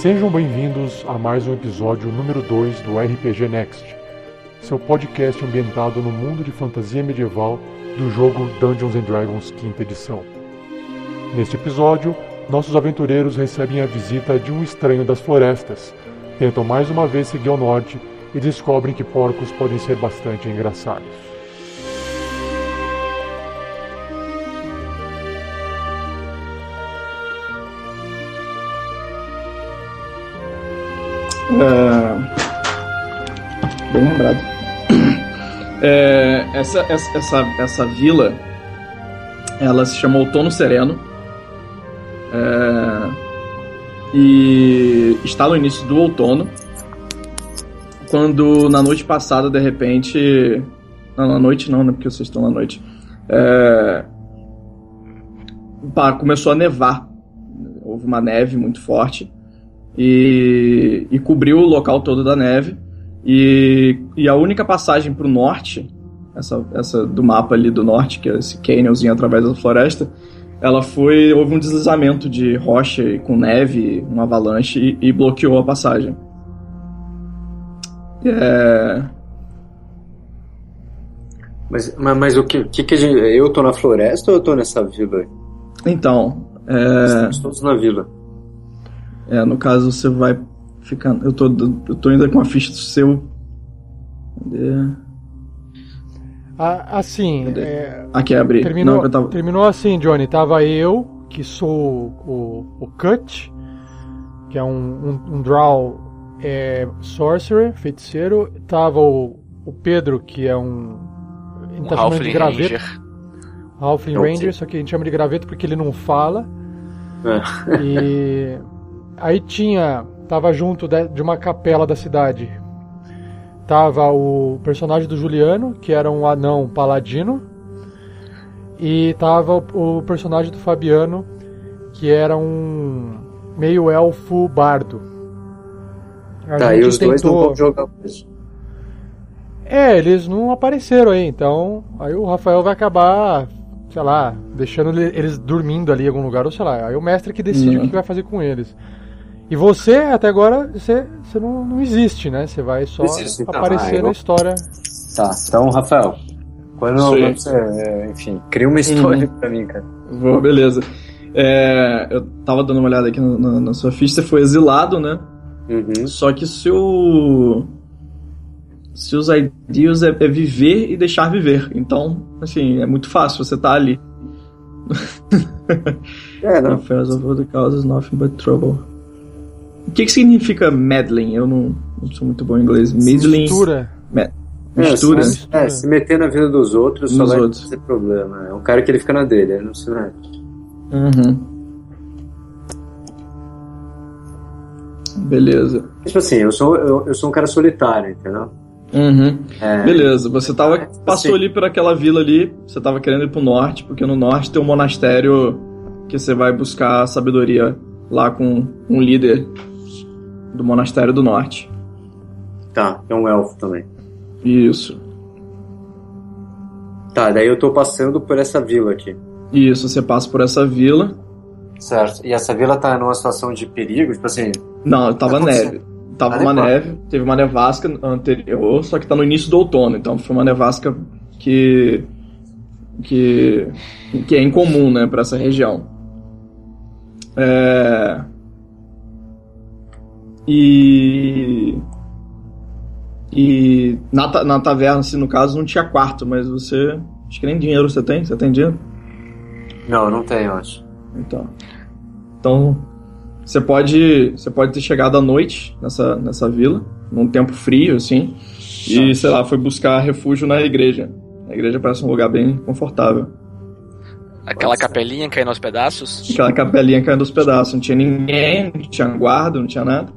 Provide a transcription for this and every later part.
Sejam bem-vindos a mais um episódio número 2 do RPG Next, seu podcast ambientado no mundo de fantasia medieval do jogo Dungeons and Dragons quinta edição. Neste episódio, nossos aventureiros recebem a visita de um estranho das florestas, tentam mais uma vez seguir ao norte e descobrem que porcos podem ser bastante engraçados. Lembrado. É, essa, essa, essa, essa vila ela se chama Outono Sereno. É, e está no início do outono. Quando na noite passada, de repente. Não, na noite não, né? Porque vocês estão na noite. É, pá, começou a nevar. Houve uma neve muito forte e, e cobriu o local todo da neve. E, e a única passagem para o norte, essa, essa do mapa ali do norte, que é esse canyonzinho através da floresta, ela foi. Houve um deslizamento de rocha com neve, uma avalanche, e, e bloqueou a passagem. É. Mas, mas, mas o que, que, que a gente. Eu tô na floresta ou eu tô nessa vila? Então. É... Estamos todos na vila. É, no caso você vai Eu tô, eu tô ainda com a ficha do seu. Cadê? Ah, assim. Cadê? É, Aqui abri. terminou, Não, eu tava... terminou assim, Johnny. Tava eu, que sou o, o Cut, que é um, um, um Drow é, Sorcerer, feiticeiro. Tava o, o Pedro, que é um. A gente tá chamando de Halfling graveto. Ranger. Halfling Ok. Ranger, só que a gente chama de graveto porque ele não fala. É. E aí tinha, tava junto de, uma capela da cidade. Tava o personagem do Juliano, que era um anão paladino, e tava o, personagem do Fabiano, que era um meio elfo bardo. A Tá, e gente os dois não tentou- vão jogar hoje. é, eles não apareceram aí, então aí o Rafael vai acabar, sei lá, deixando ele- eles dormindo ali em algum lugar, ou sei lá, aí o mestre que decide Não. o que vai fazer com eles. E você, até agora, você, você não, não existe, né? Você vai só Existe, então. aparecer Ah, eu- na história. Tá, então, Rafael. Quando, Sim. quando você. é, Enfim, cria uma história pra mim, cara. Vou, beleza. É, eu tava dando uma olhada aqui na, na- na sua ficha, você foi exilado, né? Uhum. Só que seu. Seus ideals é, é viver e deixar viver. Então, assim, é muito fácil, você tá ali. É, não. Affairs of the causes nothing but trouble. O que, que significa meddling? Eu não, não sou muito bom em inglês. Meddling. Mistura. Me- É, mistura. se, é, se meter na vida dos outros só Dos vai outros. ter problema. É um cara que ele fica na dele, ele não se mete. Uhum. Beleza. Tipo assim, eu sou, eu, eu sou um cara solitário, entendeu? Uhum. É, Beleza, você tava, É, passou assim. ali por aquela vila ali, você tava querendo ir pro norte, porque no norte tem um monastério que você vai buscar sabedoria lá com um líder do monastério do norte. Tá, é um elfo também. Isso. Tá, daí eu tô passando por essa vila aqui. Isso, você passa por essa vila. Certo. E essa vila tá numa situação de perigo, tipo assim. Não, tava Tá neve. Tava Tá uma neve, teve uma nevasca anterior, só que tá no início do outono, então foi uma nevasca que que que é incomum, né, para essa região. É... E e na, ta- na taverna, assim, no caso, não tinha quarto, mas você acho que nem dinheiro você tem, você tem dinheiro? Não, não tenho, acho. Então, então você pode, você pode ter chegado à noite nessa, nessa vila, num tempo frio, assim, e sei lá, foi buscar refúgio na igreja. A igreja parece um lugar bem confortável. Aquela capelinha caindo aos pedaços. Aquela capelinha caindo aos pedaços, não tinha ninguém, não tinha guarda, não tinha nada.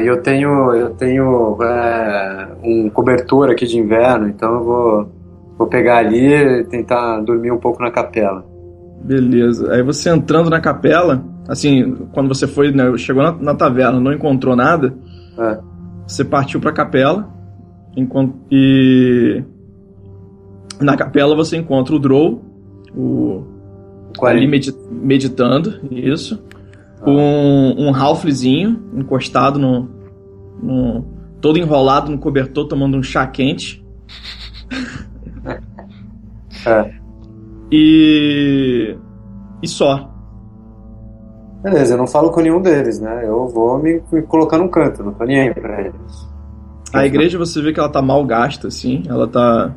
E eu tenho, eu tenho é, um cobertor aqui de inverno, então eu vou, vou pegar ali e tentar dormir um pouco na capela. Beleza. Aí você entrando na capela, assim, quando você foi, né, chegou na, na taverna, não encontrou nada, É. você partiu pra capela enquanto, e na capela você encontra o Drow, o ali medi- meditando, isso. com um halflezinho encostado no, no. todo enrolado no cobertor, tomando um chá quente. É. E. E só. Beleza, eu não falo com nenhum deles, né? Eu vou me, me colocar num canto, não tô nem aí pra eles. A igreja você vê que ela tá mal gasta, assim. Ela tá.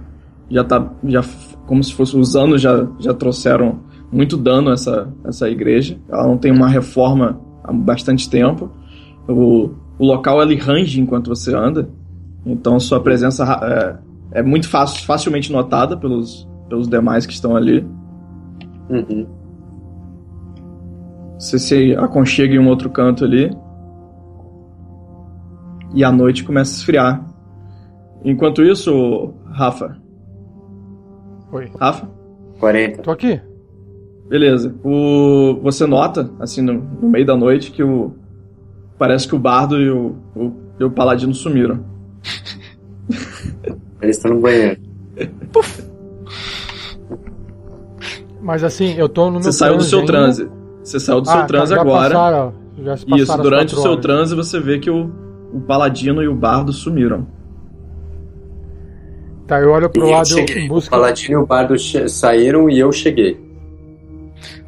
Já tá. Já, como se fosse. Os anos já, já trouxeram muito dano essa, essa igreja. Ela não tem uma reforma há bastante tempo. O, o local ele range enquanto você anda. Então sua presença é, é muito fácil, facilmente notada pelos, pelos demais que estão ali. Uhum. Você se aconchega em um outro canto ali. E a noite começa a esfriar. Enquanto isso, Rafa. Oi. Rafa? 40. Tô aqui. Beleza. O, você nota, assim, no, no meio da noite, que o. Parece que o bardo e o, o, e o paladino sumiram. Eles estão no banheiro. Mas assim, eu tô no meu Você saiu do seu ainda. transe. Você saiu do Ah, seu tá, transe já agora. passaram- já se passaram Isso, durante o seu horas. transe você vê que o, o paladino e o bardo sumiram. Tá, eu olho pro E eu lado cheguei. em O. Paladino e o Bardo saíram e eu cheguei.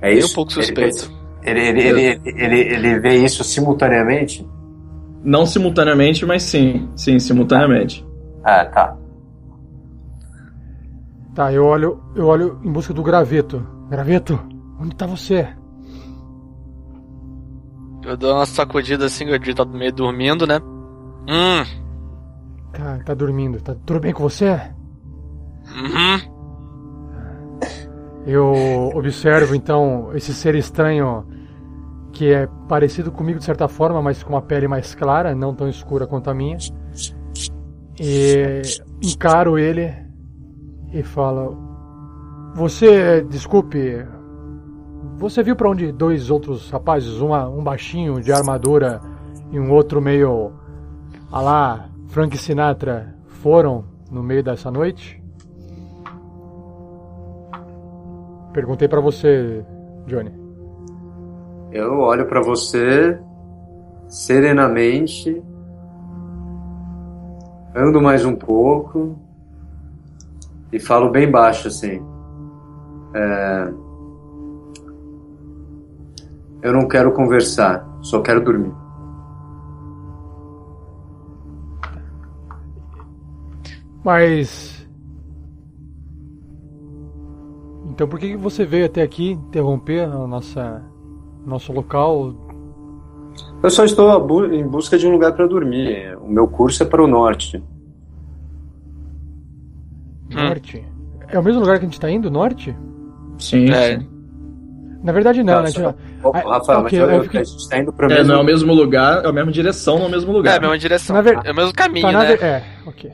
É isso? um pouco Ele suspeito. Ele, ele, ele, ele, ele vê isso simultaneamente? Não simultaneamente, mas sim. Sim, simultaneamente. Ah, tá. Tá, eu olho, eu olho em busca do graveto. Graveto, onde tá você? Eu dou uma sacudida assim, o tá meio dormindo, né? Hum, Tá, tá dormindo. Tá tudo bem com você? uhum. Eu observo então esse ser estranho que é parecido comigo de certa forma, mas com uma pele mais clara, não tão escura quanto a minha. E encaro ele e falo: Você, desculpe, você viu pra onde dois outros rapazes, uma, um baixinho de armadura e um outro meio a lá Frank Sinatra foram no meio dessa noite? Perguntei pra você, Johnny. Eu olho pra você serenamente, ando mais um pouco e falo bem baixo assim. É, Eu não quero conversar, só quero dormir. Mas. Então por que que você veio até aqui interromper a nossa nosso local? Eu só estou bu- em busca de um lugar para dormir. O meu curso é para o norte. Norte? É o mesmo lugar que a gente tá indo, norte? Sim. É. sim. Na verdade não, Tá, né? só- A gente- Ô, Ah, Rafael, ok, mas eu- eu fiquei- a gente está indo para o É, mesmo não é o mesmo lugar, é a mesma direção, não é o mesmo É, lugar. a mesma direção. Na ver- É o mesmo caminho, Tá, né? ve- É, ok.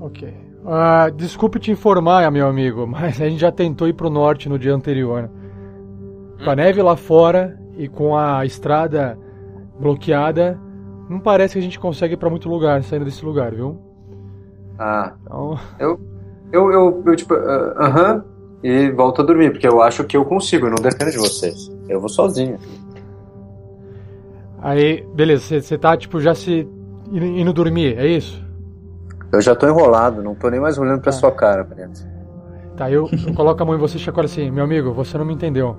Ok. Ah, desculpe te informar, meu amigo, mas a gente já tentou ir pro norte no dia anterior. né? Com a neve lá fora e com a estrada bloqueada, não parece que a gente consegue ir pra muito lugar saindo desse lugar, viu? Ah, Então, eu, eu, eu, eu, tipo, ah, aham, e volto a dormir, porque eu acho que eu consigo, eu não dependo de vocês. Eu vou sozinho. aí, beleza, você tá, tipo, já se indo dormir, é isso? Eu já tô enrolado, não tô nem mais olhando pra Tá. sua cara, Preto. Tá, eu, eu coloco a mão em você e chacoalho assim, meu amigo, você não me entendeu.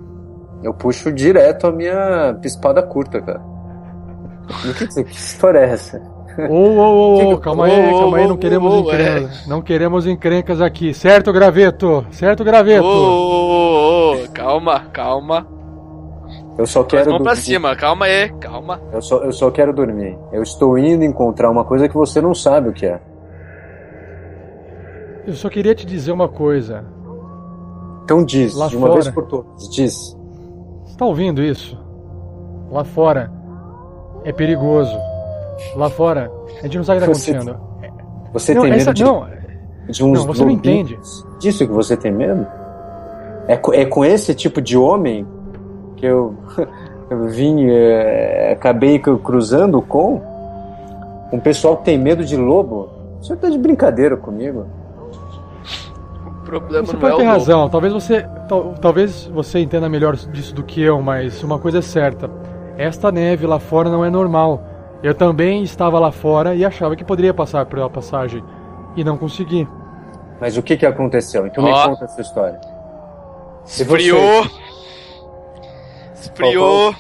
Eu puxo direto a minha espada curta, cara. Que, que, que história é essa? Ô, ô, ô, calma aí, calma aí, não queremos encrencas. Não queremos encrencas aqui, certo, Graveto? Certo, Graveto? Ô, ô, ô, calma, calma. Eu só quero mãos pra dormir. cima, calma aí, calma. Eu só, eu só quero dormir. Eu estou indo encontrar uma coisa que você não sabe o que é. Eu só queria te dizer uma coisa. Então diz, Lá de uma fora. vez por todas. Diz. Você tá ouvindo isso? Lá fora é perigoso. Lá fora, a gente não sabe o que tá Você- acontecendo. Você não, tem essa, medo de, não, de uns não, você não entende. Disso que você tem medo? É, é com esse tipo de homem que eu, eu vim, é, acabei cru- cruzando com? Um pessoal que tem medo de lobo? Você tá de brincadeira comigo? Problema você não é pode o ter razão. Talvez você, tal- talvez você entenda melhor disso do que eu, mas uma coisa é certa. esta neve lá fora não é normal. Eu também estava lá fora e achava que poderia passar pela passagem e não consegui. Mas o que que aconteceu? Então me Ó. conta essa história. Esfriou. Esfriou.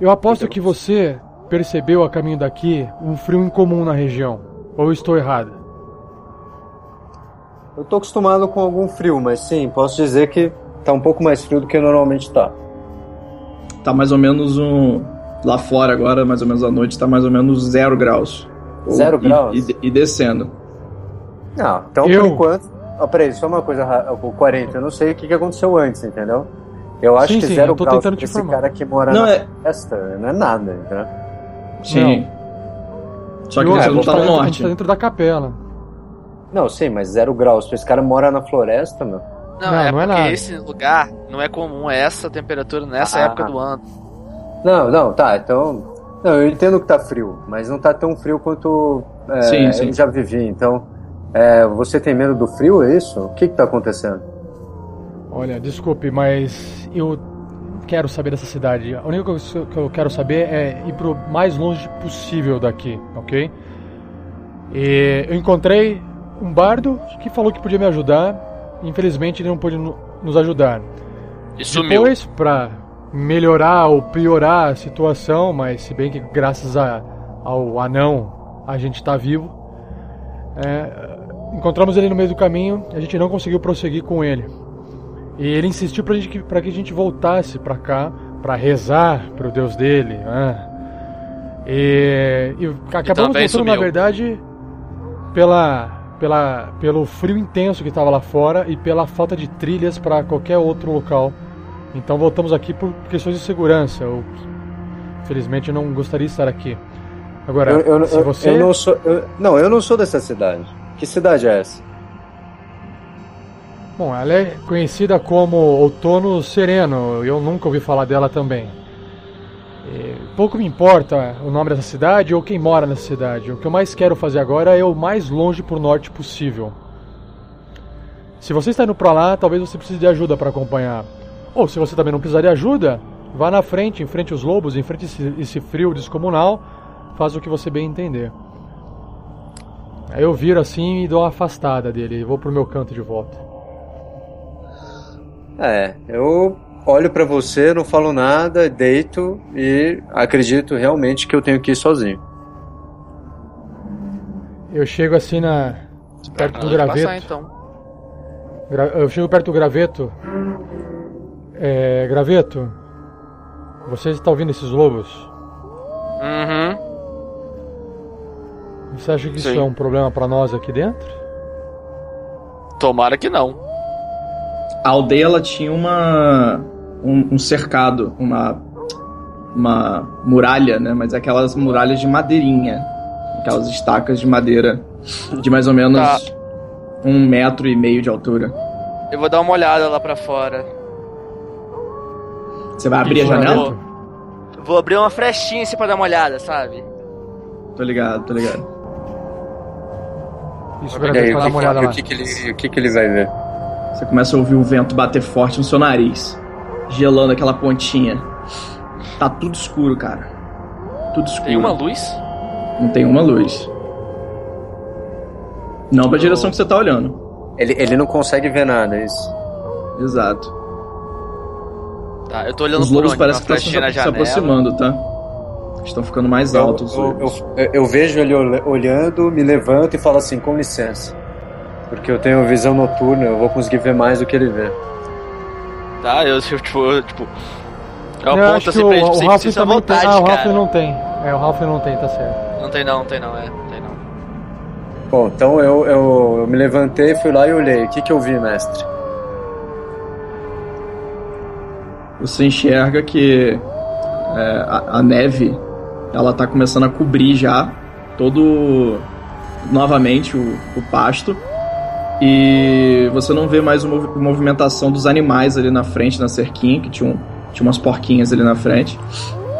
Eu aposto que você percebeu a caminho daqui um frio incomum na região. Ou estou errado? Eu tô acostumado com algum frio, mas sim, posso dizer que tá um pouco mais frio do que normalmente tá. Tá mais ou menos um. Lá fora agora, mais ou menos à noite, tá mais ou menos zero graus. Zero E- graus? E, e descendo. Não, então Eu- por enquanto. Ó, peraí, só uma coisa, o 40, eu não sei o que, que aconteceu antes, entendeu? Eu acho Sim, que sim, zero eu tô graus tentando pra te esse informar. cara que mora Não, na é- floresta não é nada, entendeu? Sim. Só que você não gente tá no norte. tá dentro da capela. Não, sim, mas zero graus. Esse cara mora na floresta, meu. Não, Não, é não é porque nada. esse lugar não é comum essa temperatura nessa Ah. época do ano. Não, não, tá, então. Não, eu entendo que tá frio, mas não tá tão frio quanto é, Sim, sim. eu já vivi. Então, é, você tem medo do frio, é isso? O que que tá acontecendo? Olha, desculpe, mas eu quero saber dessa cidade. A única coisa que eu quero saber é ir pro mais longe possível daqui, ok? E eu encontrei um bardo que falou que podia me ajudar. Infelizmente ele não pôde no- nos ajudar. E sumiu. Depois, pra melhorar ou piorar a situação, mas se bem que graças a, ao anão a gente tá vivo, é, encontramos ele no meio do caminho, a gente não conseguiu prosseguir com ele. E ele insistiu gente, que- pra que a gente voltasse pra cá, pra rezar pro Deus dele. né? E, e acabamos voltando, na verdade, pela, pela, pelo frio intenso que estava lá fora e pela falta de trilhas para qualquer outro local. Então voltamos aqui por questões de segurança. Eu, felizmente, não gostaria de estar aqui. Agora, Eu, eu- se você. eu não sou. eu- não, eu não sou dessa cidade. Que cidade é essa? Bom, ela é conhecida como Outono Sereno. Eu nunca ouvi falar dela também. E pouco me importa o nome dessa cidade ou quem mora nessa cidade. O que eu mais quero fazer agora é o mais longe pro norte possível. Se você está indo pra lá, talvez você precise de ajuda para acompanhar. Ou se você também não precisar de ajuda, vá na frente, enfrente os lobos, enfrente esse, esse frio descomunal, faz o que você bem entender. Aí eu viro assim e dou uma afastada dele e vou pro meu canto de volta. É, eu olho pra você, não falo nada, deito e acredito realmente que eu tenho que ir sozinho. Eu chego assim na. perto do Pode passar, graveto. então. Gra- Eu chego perto do graveto. É. Graveto. Você está ouvindo esses lobos? Uhum. Você acha que isso Sim. é um problema para nós aqui dentro? Tomara que não. A aldeia ela tinha uma um, um cercado, uma uma muralha, né? Mas aquelas muralhas de madeirinha, aquelas estacas de madeira de mais ou menos Tá. um metro e meio de altura. Eu vou dar uma olhada lá pra fora. Você vai abrir a janela? Graveto? Vou abrir uma frestinha assim pra dar uma olhada, sabe? Tô ligado, tô ligado. Isso, E Graveto, aí, o dar que, uma olhada que- lá. o que, que ele, o que, que ele vai ver? Você começa a ouvir o vento bater forte no seu nariz, gelando aquela pontinha. Tá tudo escuro, cara. Tudo escuro. Tem uma luz? Não tem uma luz. Não pra direção que você tá olhando. Ele, ele não consegue ver nada, é isso. Exato. Tá, eu tô olhando Os por lobos onde? parecem que estão se, aproximando, tá? Estão ficando mais Eu, altos. os eu, eu- eu vejo ele ol- olhando, me levanto e falo assim, com licença. Porque eu tenho visão noturna, eu vou conseguir ver mais do que ele vê. Tá, eu tipo, eu, tipo. Eu Eu aponto acho assim que pra o, tipo, o você Ralph também tem. vontade, Ah, o Ralph cara. não tem. É, o Ralph não tem, tá certo. Não tem não, não tem não, é, não tem não. Bom, então eu, eu, eu me levantei, fui lá e olhei. O que, que eu vi, mestre? Você enxerga que é, a, a neve ela tá começando a cobrir já todo novamente o, o pasto e você não vê mais a movi- movimentação dos animais ali na frente na cerquinha que tinha, um, tinha umas porquinhas ali na frente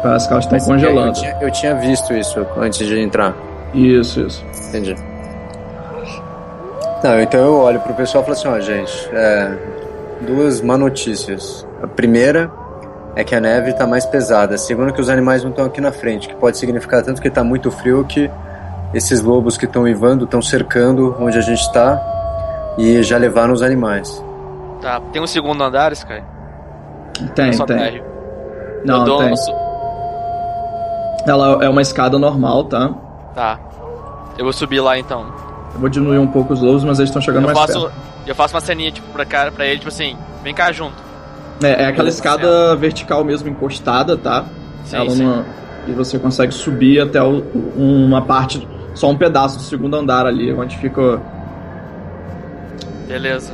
parece que elas estão Mas congelando Eu tinha, eu tinha visto isso antes de entrar. isso isso Entendi. Não, então eu olho pro pessoal e falo assim, ó, gente, é, duas má notícias. A primeira é que a neve está mais pesada. Segundo que os animais não estão aqui na frente, que pode significar tanto que está muito frio que esses lobos que estão uivando estão cercando onde a gente está e já levaram os animais. Tá, tem um segundo andar, Sky? Tem, tem. Não, eu dou tem. su- Ela é uma escada normal, tá? Tá. Eu vou subir lá então. Eu vou diminuir um pouco os lobos, mas eles estão chegando Eu mais faço, perto. eu faço uma ceninha, tipo, pra, cara, pra ele, tipo assim, vem cá junto. É, é aquela escada vertical mesmo, encostada, tá? Sim, Ela sim. não- E você consegue subir até o- uma parte, só um pedaço do segundo andar ali, onde fica Beleza.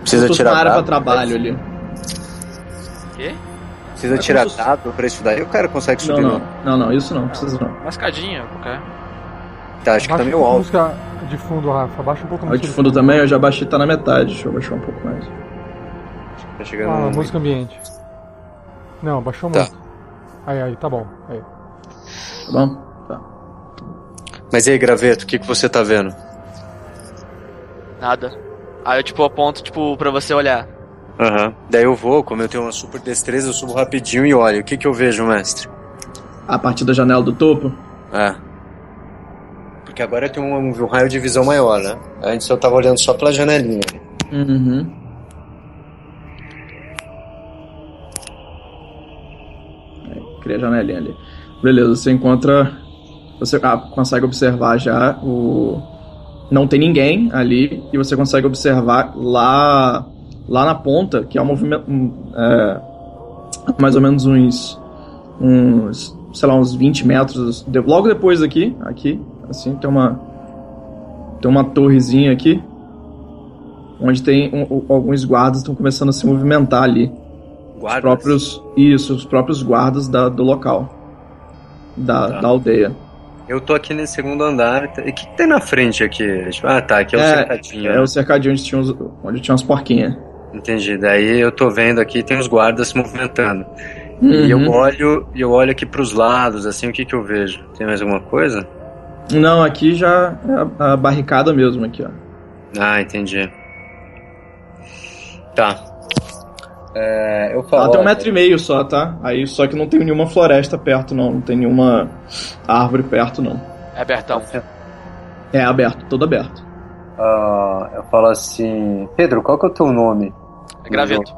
Precisa tirar uma área pra dado. trabalho ali. O quê? Precisa É tirar se- dado pra isso daí. O cara consegue Não, subir. não, não, não, isso não, precisa não. Uma escadinha, qualquer. Tá, acho que tá meio alto. música de fundo, Rafa. Baixa um pouco música de fundo também eu já baixei, tá na metade, deixa eu baixar um pouco mais. Tá chegando Ah, música ambiente. Não, baixou Tá. muito. Aí, aí, tá bom. Aí. Tá bom? Tá. Mas e aí, Graveto, o que, que você tá vendo? Nada. Aí eu, tipo, aponto, tipo, pra você olhar. Aham. Daí eu vou, como eu tenho uma super destreza, eu subo rapidinho e olho. O que, que eu vejo, mestre? A partir da janela do topo? É. Porque agora eu tenho um, um raio de visão maior, né? Antes eu tava olhando só pela janelinha. Uhum. Cria a janelinha ali. Beleza, você encontra. Você ah, consegue observar já o. Não tem ninguém ali e você consegue observar lá lá na ponta que é um movimento um, é, mais ou menos uns uns sei lá uns 20 metros de- logo depois aqui aqui assim tem uma tem uma torrezinha aqui onde tem um- alguns guardas estão começando a se movimentar ali. Os Guardas? próprios isso, os próprios guardas da- do local, da, Tá. da aldeia. Eu tô aqui nesse segundo andar. E o que, que tem na frente aqui? Tipo, ah, tá, aqui é o É, cercadinho. É né? o cercadinho onde tinha, os, onde tinha as porquinhas. Entendi. Daí eu tô vendo aqui, tem os guardas se movimentando. E eu Uhum. olho, eu olho aqui pros lados, assim, o que que eu vejo? Tem mais alguma coisa? Não, aqui já é a, a barricada mesmo aqui, ó. Ah, entendi. Tá. É, eu falo. Ela tem um metro e meio só, tá? Aí só que não tem nenhuma floresta perto, não. Não tem nenhuma árvore perto, não. É abertão. É aberto, todo aberto. Ah, eu falo assim, Pedro, qual que é o teu nome? É graveto.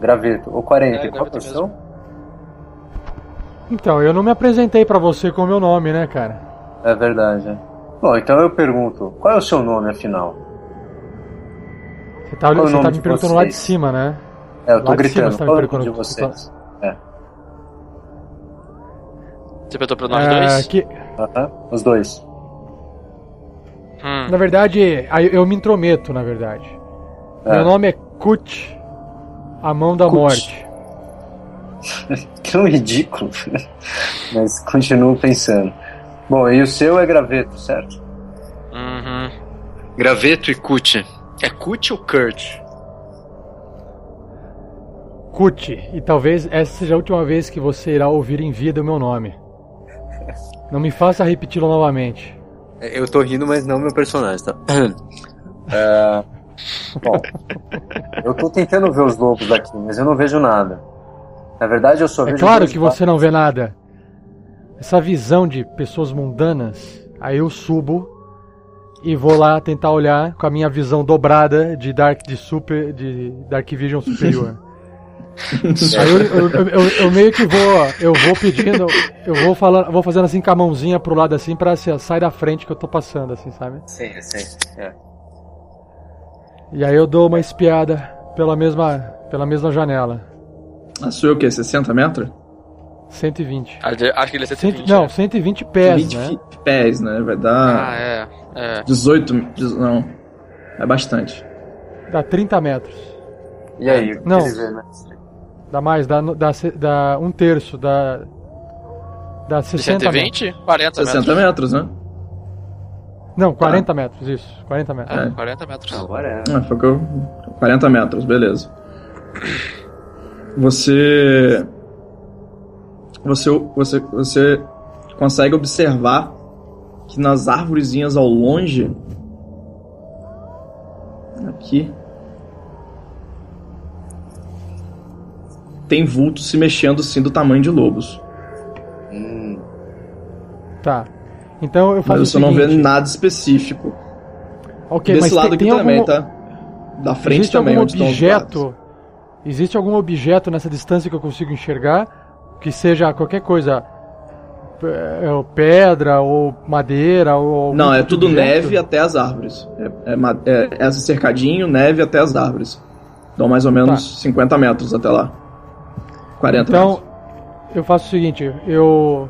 Graveto. O 40, É, qual que é o seu? Então, eu não me apresentei pra você com o meu nome, né, cara? É verdade. Bom, então eu pergunto, qual é o seu nome afinal? Você tá, é você nome tá me perguntando lá de vocês? cima, né? É, eu tô Lá de cima gritando, você tá me qual o nome de vocês? É. Você perguntou pra nós É, dois? que, Aham, Os dois. Hum. na verdade, eu me intrometo, na verdade. É. Meu nome é Kut, a mão da Kut. morte. Tão ridículo. Mas continuo pensando. Bom, e o seu é graveto, certo? Uhum. Graveto e Cut. É Cut ou Kurt? Kut, e talvez essa seja a última vez que você irá ouvir em vida o meu nome. Não me faça repeti-lo novamente. É, Eu tô rindo, mas não meu personagem, tá? É, Bom, eu tô tentando ver os lobos aqui, mas eu não vejo nada. Na verdade, eu só É vejo. claro dois que você não vê nada. Essa visão de pessoas mundanas, aí eu subo e vou lá tentar olhar com a minha visão dobrada de Dark de Super de Dark Vision superior. aí eu, eu, eu- eu- eu meio que vou, eu vou pedindo, eu vou falando, vou fazendo assim com a mãozinha pro lado assim para sai da frente que eu tô passando assim, sabe? Sim, sim. É. E aí eu dou uma espiada pela mesma pela mesma janela. A sua é o quê? 60 metros? 120. Acho que ele é 120. Cento, não, né? 120 pés, 20 né? pés, né? Vai dar Ah, é. É. 18. dez- Não. É bastante. Dá 30 metros. E aí, Não. ele vê, né? Dá mais, dá, dá, dá um terço, dá. Dá De 60 metros. 120? 40 60 metros. metros, né? Não, 40 metros, isso. 40 metros. É, É. 40 metros. Agora é. Ah, eu... 40 metros, beleza. Você. Você, você, você consegue observar que nas árvorezinhas ao longe. Aqui. Tem vultos se mexendo sim do tamanho de lobos. Hum. Tá. Então eu faço Mas você o não vê nada específico. Ok, Desse mas lado tem, aqui tem também, algum, tá? Da frente existe também, algum onde estão os guardas. objeto? Existe algum objeto nessa distância que eu consigo enxergar que seja qualquer coisa, é, pedra ou madeira ou Não, é tipo tudo objeto? neve até as árvores. É, é, é, é esse cercadinho, neve até as árvores. Dão mais ou menos 50 metros até lá. 40 Tá. Então, eu faço o seguinte, eu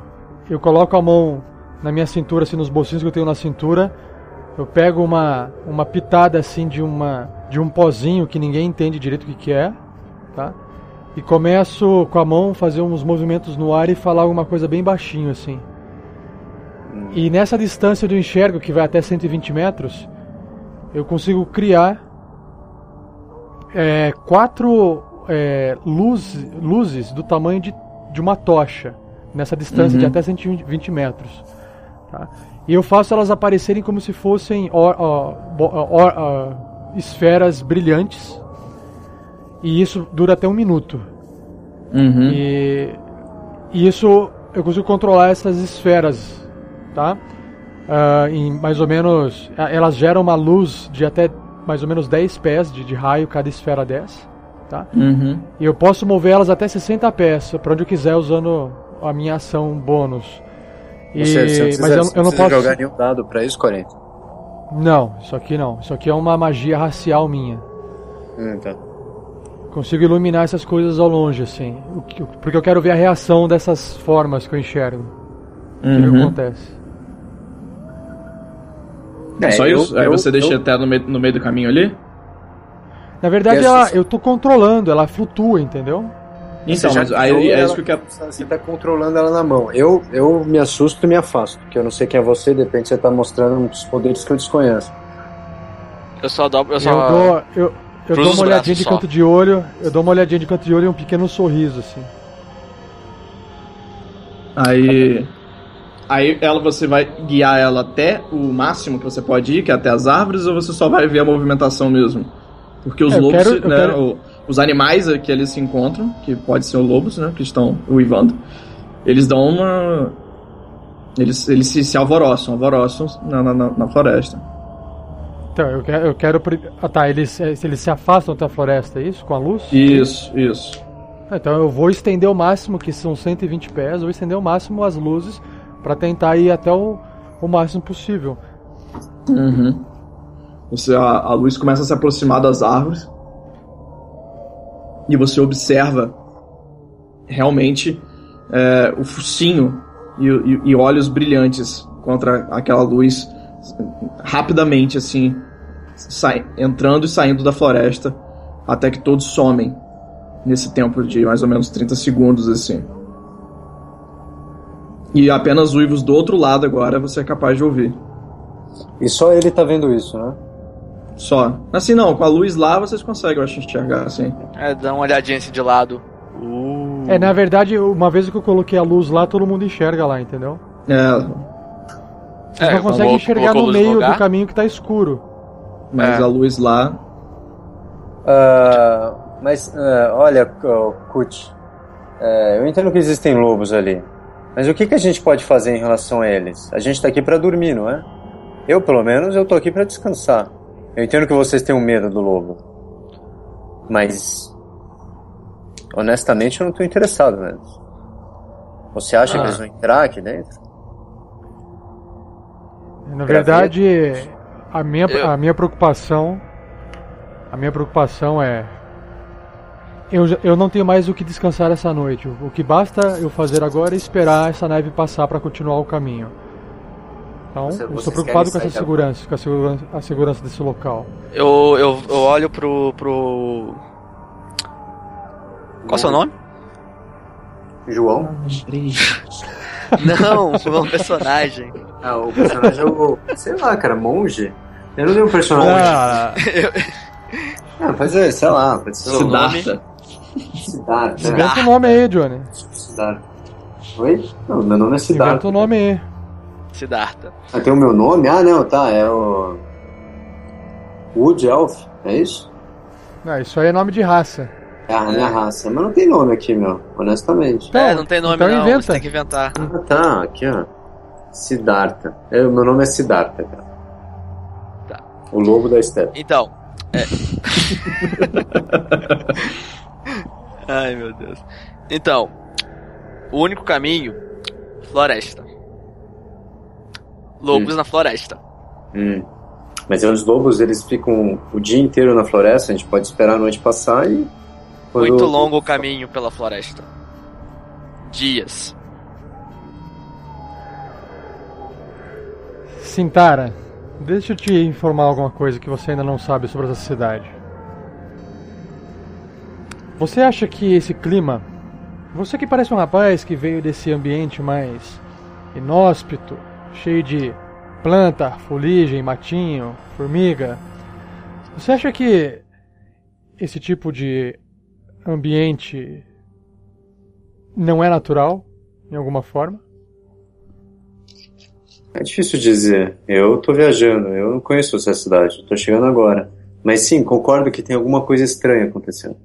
eu coloco a mão na minha cintura, assim, nos bolsinhos que eu tenho na cintura, eu pego uma, uma pitada, assim, de uma de um pozinho que ninguém entende direito o que que é, tá? E começo com a mão fazer uns movimentos no ar e falar alguma coisa bem baixinho, assim. E nessa distância do enxergo, que vai até 120 metros, eu consigo criar é, quatro é, luz, luzes do tamanho de, de uma tocha, nessa distância Uhum. de até 120 metros. tá? E eu faço elas aparecerem como se fossem bo- ó- ó, esferas brilhantes. E isso dura até um minuto. Uhum. E, e isso eu consigo controlar essas esferas, tá? Ah, em mais ou menos. Elas geram uma luz de até mais ou menos 10 pés de, de raio cada esfera dessa, tá? Uhum. E eu posso mover elas até 60 pés, pra onde eu quiser, usando a minha ação bônus. E, seja, você precisa, mas eu, você eu não precisa posso. jogar nenhum dado pra isso, 40. Não, isso aqui não. Isso aqui é uma magia racial minha. Hum, tá. Consigo iluminar essas coisas ao longe, assim. Porque eu quero ver a reação dessas formas que eu enxergo. O que que Uhum. acontece? É só eu- isso? Aí eu- você deixa eu- até no meio, no meio do caminho ali? Na verdade, ela, eu tô controlando, ela flutua, entendeu? Então, Você já mas aí criou é ela- isso que eu quero. Você tá controlando ela na mão. Eu, eu me assusto e me afasto, porque eu não sei quem é você, de repente você tá mostrando uns poderes que eu desconheço. Eu só dobro, eu Eu só. dou, eu, eu dou uma olhadinha de só. canto de olho, eu dou uma olhadinha de canto de olho e um pequeno sorriso, assim. Aí. Aí ela você vai guiar ela até o máximo que você pode ir, que é até as árvores, ou você só vai ver a movimentação mesmo? Porque os É, eu lobos, quero- né, quero- os animais que eles se encontram, que pode ser os lobos, né, que estão uivando, eles dão uma. Eles, eles se, se alvoroçam, alvoroçam na, na, na- floresta. Então, eu quero. Eu quero ah tá, eles, eh, eles se afastam da floresta, é isso? Com a luz? Isso, isso. Ah, Então eu vou estender o máximo, que são 120 pés, eu vou estender o máximo as luzes pra tentar ir até o, o máximo possível. Uhum. Você, a, a luz começa a se aproximar das árvores e você observa realmente é, o focinho e, e- e olhos brilhantes contra aquela luz rapidamente assim sai- entrando e saindo da floresta até que todos somem nesse tempo de mais ou menos 30 segundos assim. E apenas uivos do outro lado agora você é capaz de ouvir. E só ele tá vendo isso, né? Só. Assim não, com a luz lá vocês conseguem, eu acho, enxergar assim. É, dá uma olhadinha assim de lado. Uh. É, na verdade, uma vez que eu coloquei a luz lá, todo mundo enxerga lá, entendeu? É, Vocês É, não conseguem enxergar no meio do caminho que tá escuro. mas É. a luz lá. Ah, mas, ah, olha, Kut, é, eu entendo que existem lobos ali. Mas o que, que a gente pode fazer em relação a eles? A gente tá aqui pra dormir, não é? Eu, pelo menos, eu tô aqui pra descansar. Eu entendo que vocês tenham medo do lobo. Mas, honestamente, eu não tô interessado neles. Você acha Ah. que eles vão entrar aqui dentro? Na verdade, a minha, Eu- a minha preocupação. A minha preocupação é. Eu, eu não tenho mais o que descansar essa noite. O que basta eu fazer agora é esperar essa neve passar para continuar o caminho. Então, Você- eu estou preocupado com essa segurança, com a segurança, a segurança desse local. Eu, eu, eu olho pro. pro. Qual é o seu nome? João? Não, o meu personagem. Ah, o personagem é o. Sei lá, cara, monge? Eu não tenho um personagem. Ah, Ah, pode ser, sei lá, pode ser Seu o nome? Siddhartha. Siddhartha. né? inventa o nome aí, Johnny. Siddhartha. Oi? Não, meu nome é Inventa Siddhartha. o nome aí. Siddhartha. Ah, tem o meu nome? Ah, não, tá, é o. Wood Elf, é isso? Não, isso aí é nome de raça. É a minha raça. Mas não tem nome aqui, meu. Honestamente. Então, é, não tem nome então não. Inventa. Você tem que inventar. Ah, tá. Aqui, ó. Siddhartha. Eu, meu nome é Siddhartha, cara. Tá. O lobo da steppe. Então. É... Ai, meu Deus. Então, o único caminho, floresta. Lobos Hum. na floresta. Hum. Mas os lobos, eles ficam o dia inteiro na floresta, a gente pode esperar a noite passar e. quando- Muito longo o caminho pela floresta. Dias. Sintara, deixa eu te informar alguma coisa que você ainda não sabe sobre essa cidade. Você acha que esse clima. Você que parece um rapaz que veio desse ambiente mais inóspito, cheio de planta, fuligem, matinho, formiga. Você acha que esse tipo de ambiente não é natural, em alguma forma? É difícil dizer. Eu tô viajando, eu não conheço essa cidade, eu tô chegando agora. Mas sim, concordo que tem alguma coisa estranha acontecendo.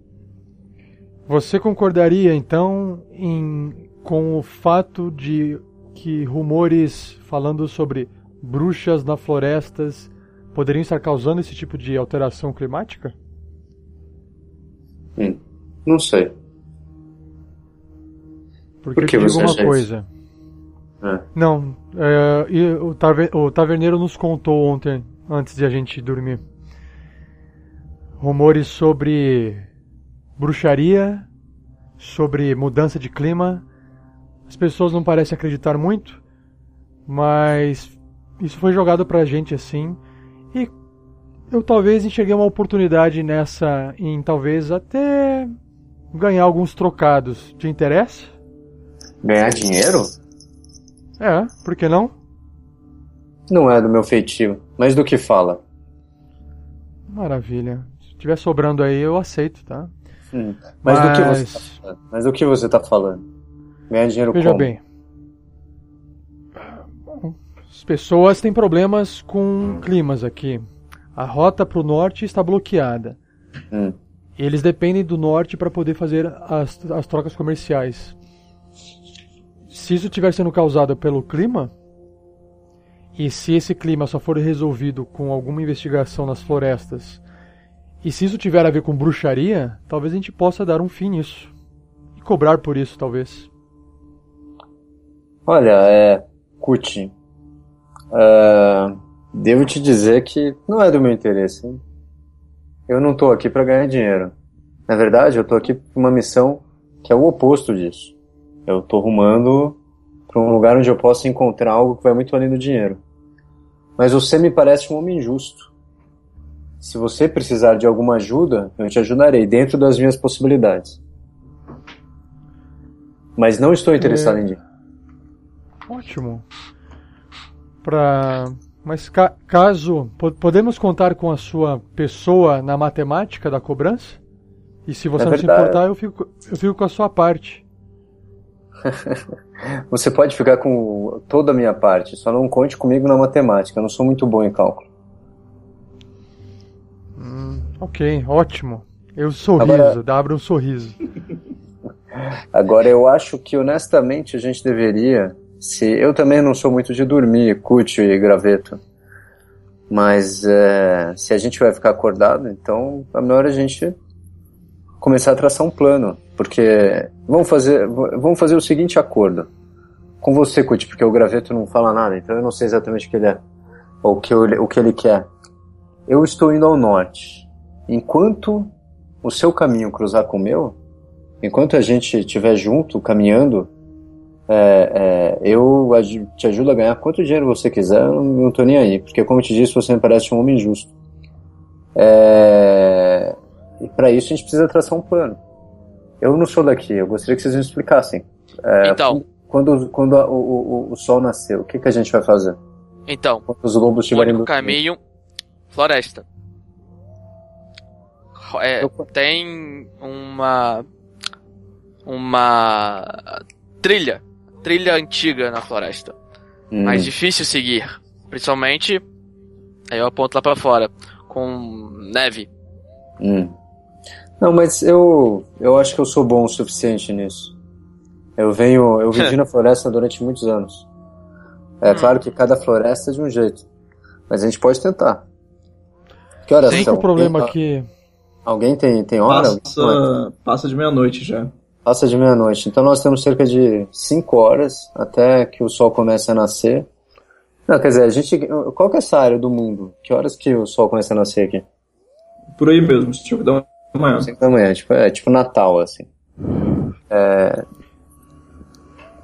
Você concordaria então em, com o fato de que rumores falando sobre bruxas na florestas poderiam estar causando esse tipo de alteração climática? Hum, não sei. Porque Por que eu digo uma coisa. É. Não, é, o, taver- o taverneiro nos contou ontem, antes de a gente dormir, rumores sobre bruxaria, sobre mudança de clima. As pessoas não parecem acreditar muito, mas isso foi jogado pra gente assim. E eu talvez enxerguei uma oportunidade nessa, em talvez até ganhar alguns trocados. Te interessa? Ganhar dinheiro? É, por que não? Não é do meu feitio. Mas do que fala? Maravilha. Se tiver sobrando aí, eu aceito, tá? Hum, Mas, do que Mas- você tá? Mas do que você tá falando? Ganhar dinheiro Veja como? bem. As pessoas têm problemas com climas aqui. A rota para o norte está bloqueada. Hum. Eles dependem do norte para poder fazer as, as trocas comerciais. Se isso estiver sendo causado pelo clima, e se esse clima só for resolvido com alguma investigação nas florestas, e se isso tiver a ver com bruxaria, talvez a gente possa dar um fim nisso. E cobrar por isso, talvez. Olha, é. Kuti. é, devo te dizer que não é do meu interesse. hein? Eu não tô aqui pra ganhar dinheiro. Na verdade, eu tô aqui pra uma missão que é o oposto disso. Eu tô rumando pra um lugar onde eu possa encontrar algo que vai muito além do dinheiro. Mas você me parece um homem justo. Se você precisar de alguma ajuda, eu te ajudarei dentro das minhas possibilidades. Mas não estou interessado É. em dinheiro. Ótimo. Pra... Mas ca- caso po- podemos contar com a sua pessoa na matemática da cobrança? E se você É não verdade. se importar, eu fico, eu fico com a sua parte. Você pode ficar com toda a minha parte, só não conte comigo na matemática, eu não sou muito bom em cálculo. Ok, ótimo. Eu sorriso, Agora- abre um sorriso. Agora, eu acho que honestamente a gente deveria. Se eu também não sou muito de dormir, Cúcio e graveto, mas é, se a gente vai ficar acordado, então é melhor a gente começar a traçar um plano, porque vamos fazer, vamos fazer o seguinte acordo com você, Cúcio, porque o graveto não fala nada, então eu não sei exatamente o que ele é ou o que, eu- o que ele quer. Eu estou indo ao norte. Enquanto o seu caminho cruzar com o meu, enquanto a gente estiver junto, caminhando, é, é, eu te ajudo a ganhar quanto dinheiro você quiser, eu não, tô nem aí, porque como eu te disse, você me parece um homem justo. É, e para isso a gente precisa traçar um plano. Eu não sou daqui, eu gostaria que vocês me explicassem. É, Então. Quando, quando a- o, o, o sol nasceu, o que, que a gente vai fazer? Então, Quando os lobos estiverem dormindo? caminho, floresta. Ro- é, tem uma uma trilha, trilha antiga na floresta, Hum, mais difícil seguir, principalmente aí eu aponto lá pra fora com neve. hum. Não, mas eu, eu acho que eu sou bom o suficiente nisso. Eu venho, eu vivi na floresta durante muitos anos. É Hum. claro que cada floresta é de um jeito, mas a gente pode tentar. Que horas Sim. O são? único problema Alguém- aqui. Alguém tem, tem hora? Passa, passa de meia-noite já. Passa de meia-noite. Então nós temos cerca de 5 horas até que o sol comece a nascer. Não, quer dizer, a gente. Qual que é essa área do mundo? Que horas que o sol começa a nascer aqui? Por aí mesmo, tipo da manhã. 5 da manhã, tipo, é tipo Natal, assim. É,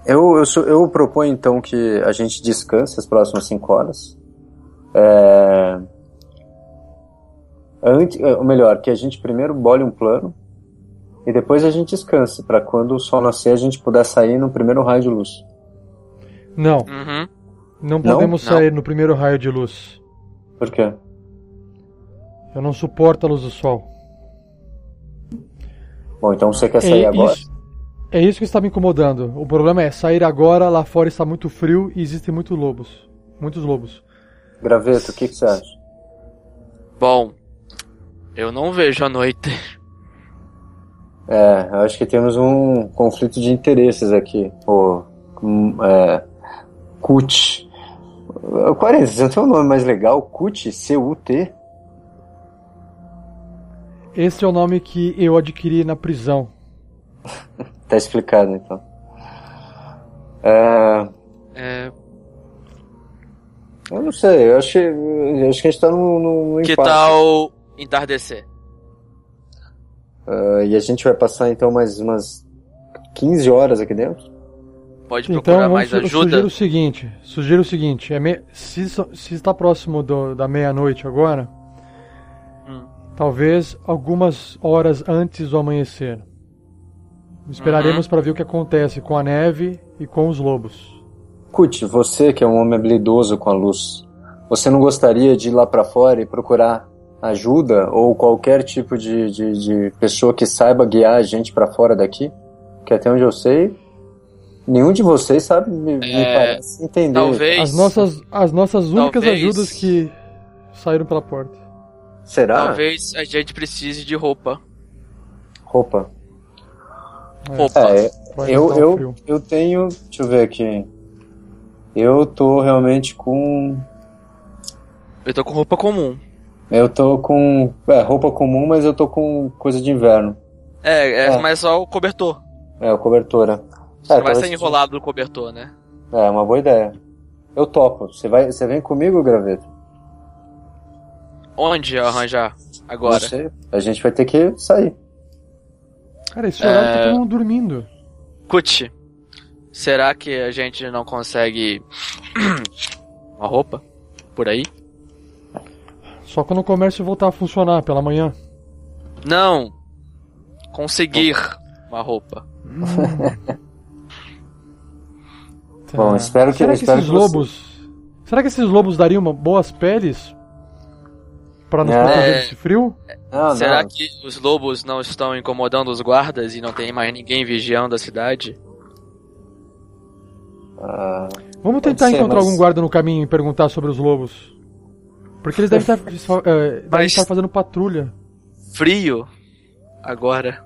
eu, eu, eu proponho então que a gente descanse as próximas 5 horas. É, antes, ou melhor, que a gente primeiro bole um plano e depois a gente descanse, para quando o sol nascer a gente puder sair no primeiro raio de luz. Não, Uhum. não Não? podemos Não. sair no primeiro raio de luz. Por quê? Eu não suporto a luz do sol. Bom, então você quer sair é, agora? Isso, é isso que está me incomodando. O problema é sair agora, lá fora está muito frio e existem muitos lobos. Muitos lobos. Graveto, o que, que você acha? Bom, eu não vejo a noite. É, eu acho que temos um conflito de interesses aqui. O. hum, É, CUT. Ô, 40, você não tem um nome mais legal? CUT? C-U-T? Esse é o nome que eu adquiri na prisão. Tá explicado então. É, É, eu não sei, eu acho, que- eu acho que a gente tá num, num que tal entardecer? Ah, e a gente vai passar então mais umas 15 horas aqui dentro? Pode Então, procurar mais ajuda? sugiro o seguinte: sugiro o seguinte, é me- se, se está próximo do- da meia-noite agora, Hum. talvez algumas horas antes do amanhecer. Esperaremos para ver o que acontece com a neve e com os lobos. CUT, você que é um homem habilidoso com a luz, você não gostaria de ir lá pra fora e procurar ajuda ou qualquer tipo de, de, de pessoa que saiba guiar a gente pra fora daqui? Que até onde eu sei, nenhum de vocês sabe, me, me É, parece entender. Talvez. As nossas, as nossas únicas Talvez- ajudas que saíram pela porta. Será? Talvez a gente precise de roupa. Roupa. Roupa. É, eu, eu, eu tenho. Deixa eu ver aqui. Eu tô realmente com. Eu tô com roupa comum. Eu tô com. É, roupa comum, mas eu tô com coisa de inverno. É, é, É. mas só o cobertor. É, cobertura. Você É, não vai ser enrolado no cobertor, né? É, uma boa ideia. Eu topo. Você vai, você vem comigo, Graveto? Onde arranjar agora? Você, a gente vai ter que sair. Cara, esse horário tá É. todo mundo dormindo. Cut, será que a gente não consegue uma roupa por aí? Só quando o comércio voltar a funcionar pela manhã. Não. Conseguir uma roupa. Tá. Bom, espero que- Será que espero esses que você- lobos. Será que esses lobos dariam uma- boas peles? Pra nos É. proteger desse frio? Não, será não. que os lobos não estão incomodando os guardas e não tem mais ninguém vigiando a cidade? Ah, Vamos tentar ser, encontrar mas- algum guarda no caminho e perguntar sobre os lobos. Porque eles devem estar, eh, devem Mas- estar fazendo patrulha. Frio? Agora.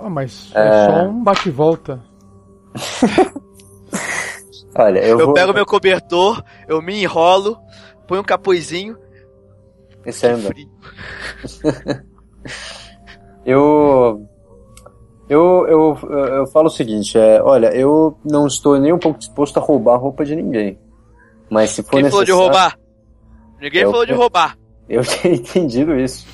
Ah, mas É. é só um bate e volta. olha, eu, Eu vou. pego meu cobertor, eu me enrolo, ponho um capuzinho. Esse. Frio. Eu, eu, eu, eu falo o seguinte, é, olha, eu não estou nem um pouco disposto a roubar a roupa de ninguém. Mas se for Quem falou de necessário- roubar? Ninguém Eu- falou de roubar. Eu tinha entendido isso.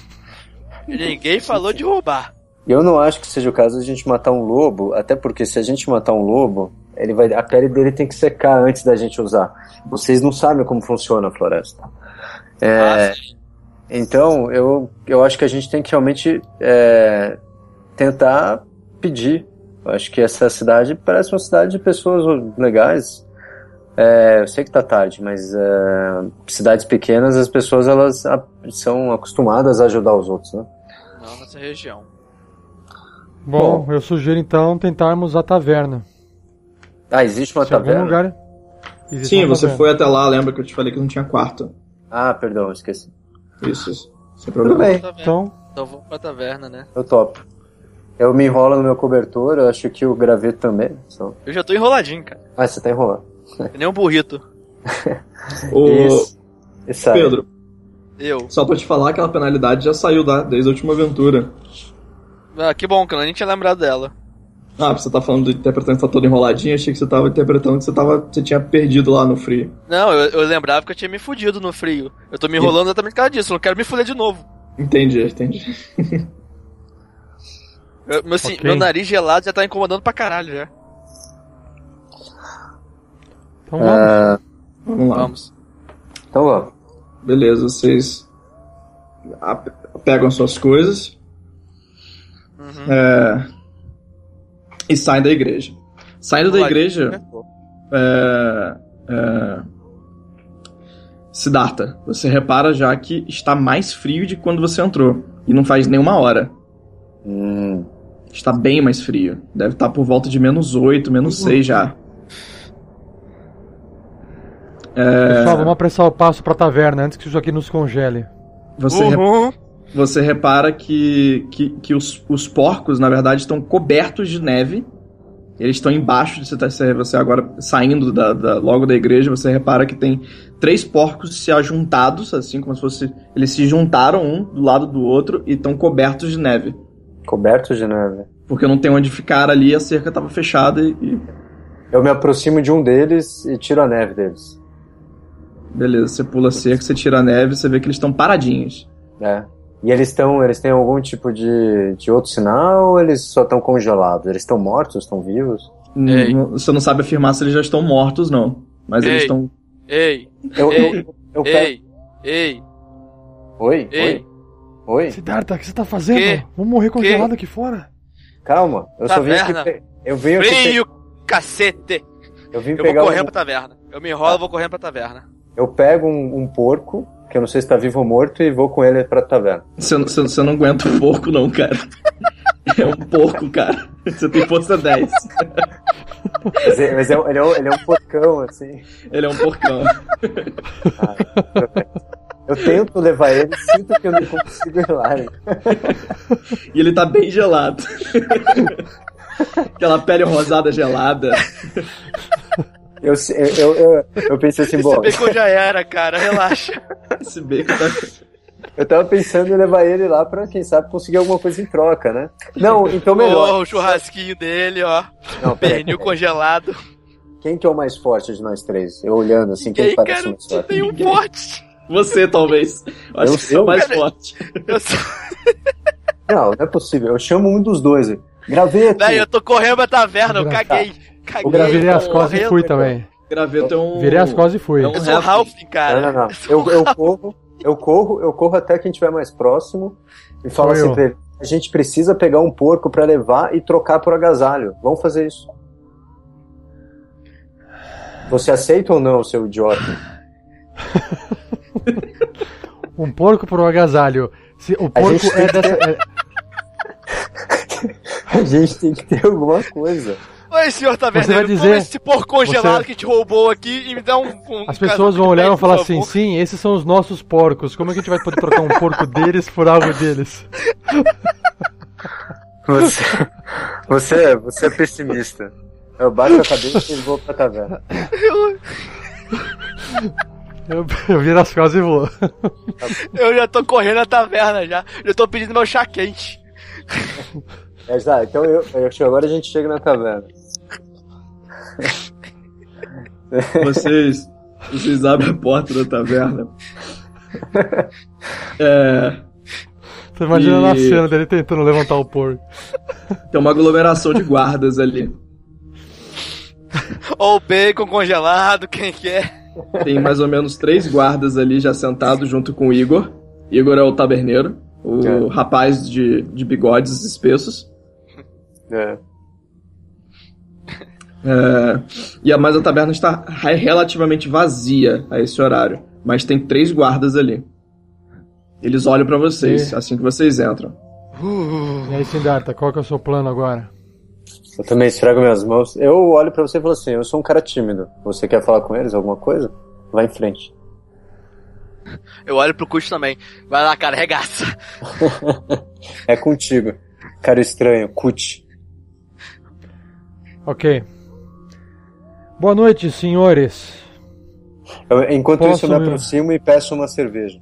Ninguém falou de roubar. Eu não acho que seja o caso de a gente matar um lobo, até porque se a gente matar um lobo, ele vai, a pele dele tem que secar antes da gente usar. Vocês não sabem como funciona a floresta. É, Ah. Então, eu, eu acho que a gente tem que realmente é, tentar pedir. Eu acho que essa cidade parece uma cidade de pessoas legais. É, eu sei que tá tarde, mas é, cidades pequenas, as pessoas elas a- são acostumadas a ajudar os outros, né? Não nessa região. Bom, eu sugiro então tentarmos a taverna. Ah, existe uma Se algum taverna? lugar. existe Sim, uma você taverna. foi até lá, lembra que eu te falei que não tinha quarto. Ah, perdão, esqueci. Isso, isso. Sem Tudo problema. bem. Tá vendo? Então, Então vamos pra taverna, né? Eu topo. Eu me enrolo no meu cobertor, eu acho que o graveto também. Só... Eu já tô enroladinho, cara. Ah, você tá enrolado. Que nem um burrito. Ô, Isso. Pedro, Eu. só pra te falar, aquela penalidade já saiu da, desde a última aventura. Ah, que bom, que eu nem tinha lembrado dela. Ah, você tá falando, interpretando que tá todo enroladinho, achei que você tava interpretando que você, tava, você tinha perdido lá no frio. Não, eu, eu lembrava que eu tinha me fudido no frio. Eu tô me enrolando exatamente por causa disso, eu não quero me fuder de novo. Entendi, entendi. Eu- meu, assim, Ok. meu nariz gelado já tá incomodando pra caralho já. Então vamos. Ah, Vamos lá. Vamos. então vamos. Beleza, vocês pegam suas coisas Uhum. é, e saem da igreja. Saindo da igreja, é, é, Siddhartha, você repara já que está mais frio de quando você entrou. E não faz nenhuma hora. Hum, Está bem mais frio. Deve estar por volta de menos 8, menos 6 já. Pessoal, vamos apressar o passo pra taverna antes que isso aqui nos congele. Você, re- Uhum. você repara que, que, que os, os porcos, na verdade, estão cobertos de neve. Eles estão embaixo de você, tá- você você agora saindo da, da- logo da igreja. Você repara que tem três porcos se ajuntados, assim como se fosse. Eles se juntaram um do lado do outro e estão cobertos de neve. coberto de neve. Porque não tem onde ficar ali, a cerca estava fechada e, e Eu me aproximo de um deles e tiro a neve deles. Beleza. Você pula cerca, você tira a neve, você vê que eles estão paradinhos. É. E eles estão, eles têm algum tipo de, de outro sinal ou eles só estão congelados? Eles estão mortos, estão vivos? Ei. Não- Você não sabe afirmar se eles já estão mortos, não. Mas eles Ei. estão. Ei, Eu, Ei. eu, eu pego... ei, ei, Oi? ei. Oi? Oi? Siddhartha, o que você tá fazendo? Que? Vamos morrer congelado aqui fora. Calma. Eu só vim aqui... Taverna. pe- Eu vim aqui... pe- Frio, cacete! Eu vim Eu vou pegar correndo um... pra taverna. Eu me enrolo e vou correndo pra taverna. Eu pego um, um porco, que eu não sei se tá vivo ou morto, e vou com ele pra taverna. Você, você, você não aguenta um porco, não, cara. É um porco, cara. Você tem força 10. Mas, é- mas é um- ele, é um, ele é um porcão, assim. Ele é um porcão. Eu tento levar ele, sinto que eu não consigo ir lá. E ele tá bem gelado. Aquela pele rosada gelada. Eu, eu, eu, eu pensei assim, bom, Esse bacon já era, cara, relaxa. Esse beco tá. eu tava pensando em levar ele lá pra, quem sabe, conseguir alguma coisa em troca, né? Não, então melhor. Oh, o churrasquinho dele, ó. Não, Pernil congelado. Quem que é o mais forte de nós três? Eu olhando assim, E quem parece cara, mais você forte? tem um pote. Você, talvez. Eu Acho Eu que você é o mais cara. forte. Eu, sou... Não, não é possível. Eu chamo um dos dois. Graveto! Véi, eu tô correndo pra taverna, eu caguei. Caguei. Graveto Virei as costas e fui também. Graveto é um. Virei as costas e fui. É um Eu sou Ralph, cara. Não, não, não. Eu, eu corro, eu corro, eu corro até quem estiver mais próximo e falo Sou assim eu. pra ele: a gente precisa pegar um porco pra levar e trocar por agasalho. Vamos fazer isso. Você aceita ou não, seu idiota? Um porco pro agasalho. Se o A porco gente é tem que dessa. é- A gente tem que ter alguma coisa. Senhor Você vai taverneiro, dizer- toma esse porco congelado você- que te roubou aqui e me dá um... um As pessoas vão olhar e vão falar assim: sim, esses são os nossos porcos. Como é que a gente vai poder trocar um porco deles por algo deles? Você, você, você é pessimista. Eu baixo a cabeça e vou pra taverna. Eu, eu viro as costas e vou. Eu já tô correndo na taverna já. Já tô pedindo meu chá quente. É, já, então eu, eu acho que agora a gente chega na taverna. Vocês. Vocês abrem a porta da taverna. É. Tô imaginando a E- cena dele tentando levantar o porco. Tem uma aglomeração de guardas ali. Ou bacon congelado, quem quer. Tem mais ou menos três guardas ali já sentados junto com o Igor. Igor é o taberneiro, o É. rapaz de, de bigodes espessos. É. É, e a, mas a taberna está re- relativamente vazia a esse horário. Mas tem três guardas ali. Eles olham pra vocês E? assim que vocês entram. E aí, Siddhartha, qual que é o seu plano agora? Eu também esfrego minhas mãos. Eu olho pra você e falo assim: eu sou um cara tímido. Você quer falar com eles alguma coisa? Vai em frente. Eu olho pro Kut também. Vai lá, cara, regaça. é contigo. Cara estranho, Kut. Ok. Boa noite, senhores. Eu, enquanto Posso isso, eu me aproximo e peço uma cerveja.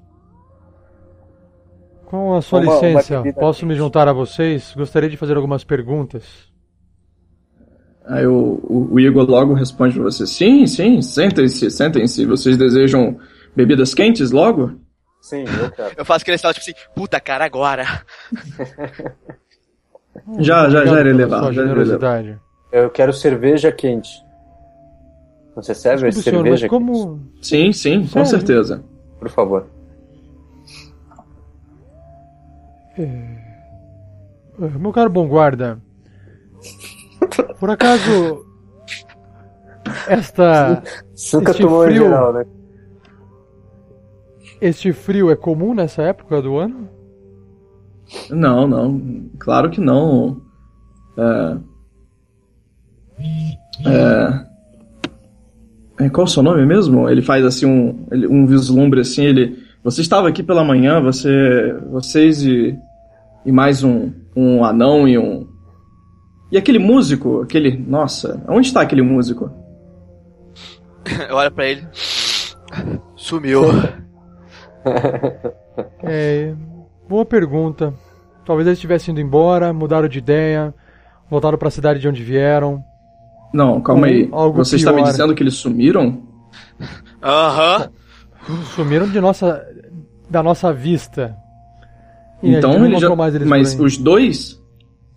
Com a sua uma, licença, uma posso me juntar a vocês? Gostaria de fazer algumas perguntas. Aí o, o, o Igor logo responde para você: Sim, sim, sentem-se, sentem-se. Vocês desejam bebidas quentes logo? Sim, eu quero. Eu faço aquele estalo tipo assim: Puta cara, agora. já, já, já irei levar. Já irei levar. Eu quero cerveja quente. Você serve Desculpe, cerveja senhor, como... Sim, sim, com certeza. Por favor. É... é meu caro bom guarda, por acaso esta Suca este tomou frio, geral, né? Este frio é comum nessa época do ano? Não, não, claro que não. É... É... É, qual é o seu nome mesmo? Ele faz assim um, um vislumbre assim, ele. Você estava aqui pela manhã, você. Vocês e. E mais um, um anão e um. E aquele músico, aquele. Nossa, onde está aquele músico? Eu olho pra ele. Sumiu. é. Boa pergunta. Talvez eles tivessem ido embora, mudaram de ideia, voltaram para a cidade de onde vieram. Não, calma aí. Você está me dizendo que eles sumiram? Aham. Sumiram de nossa, da nossa vista. E então ele já, mas os dois,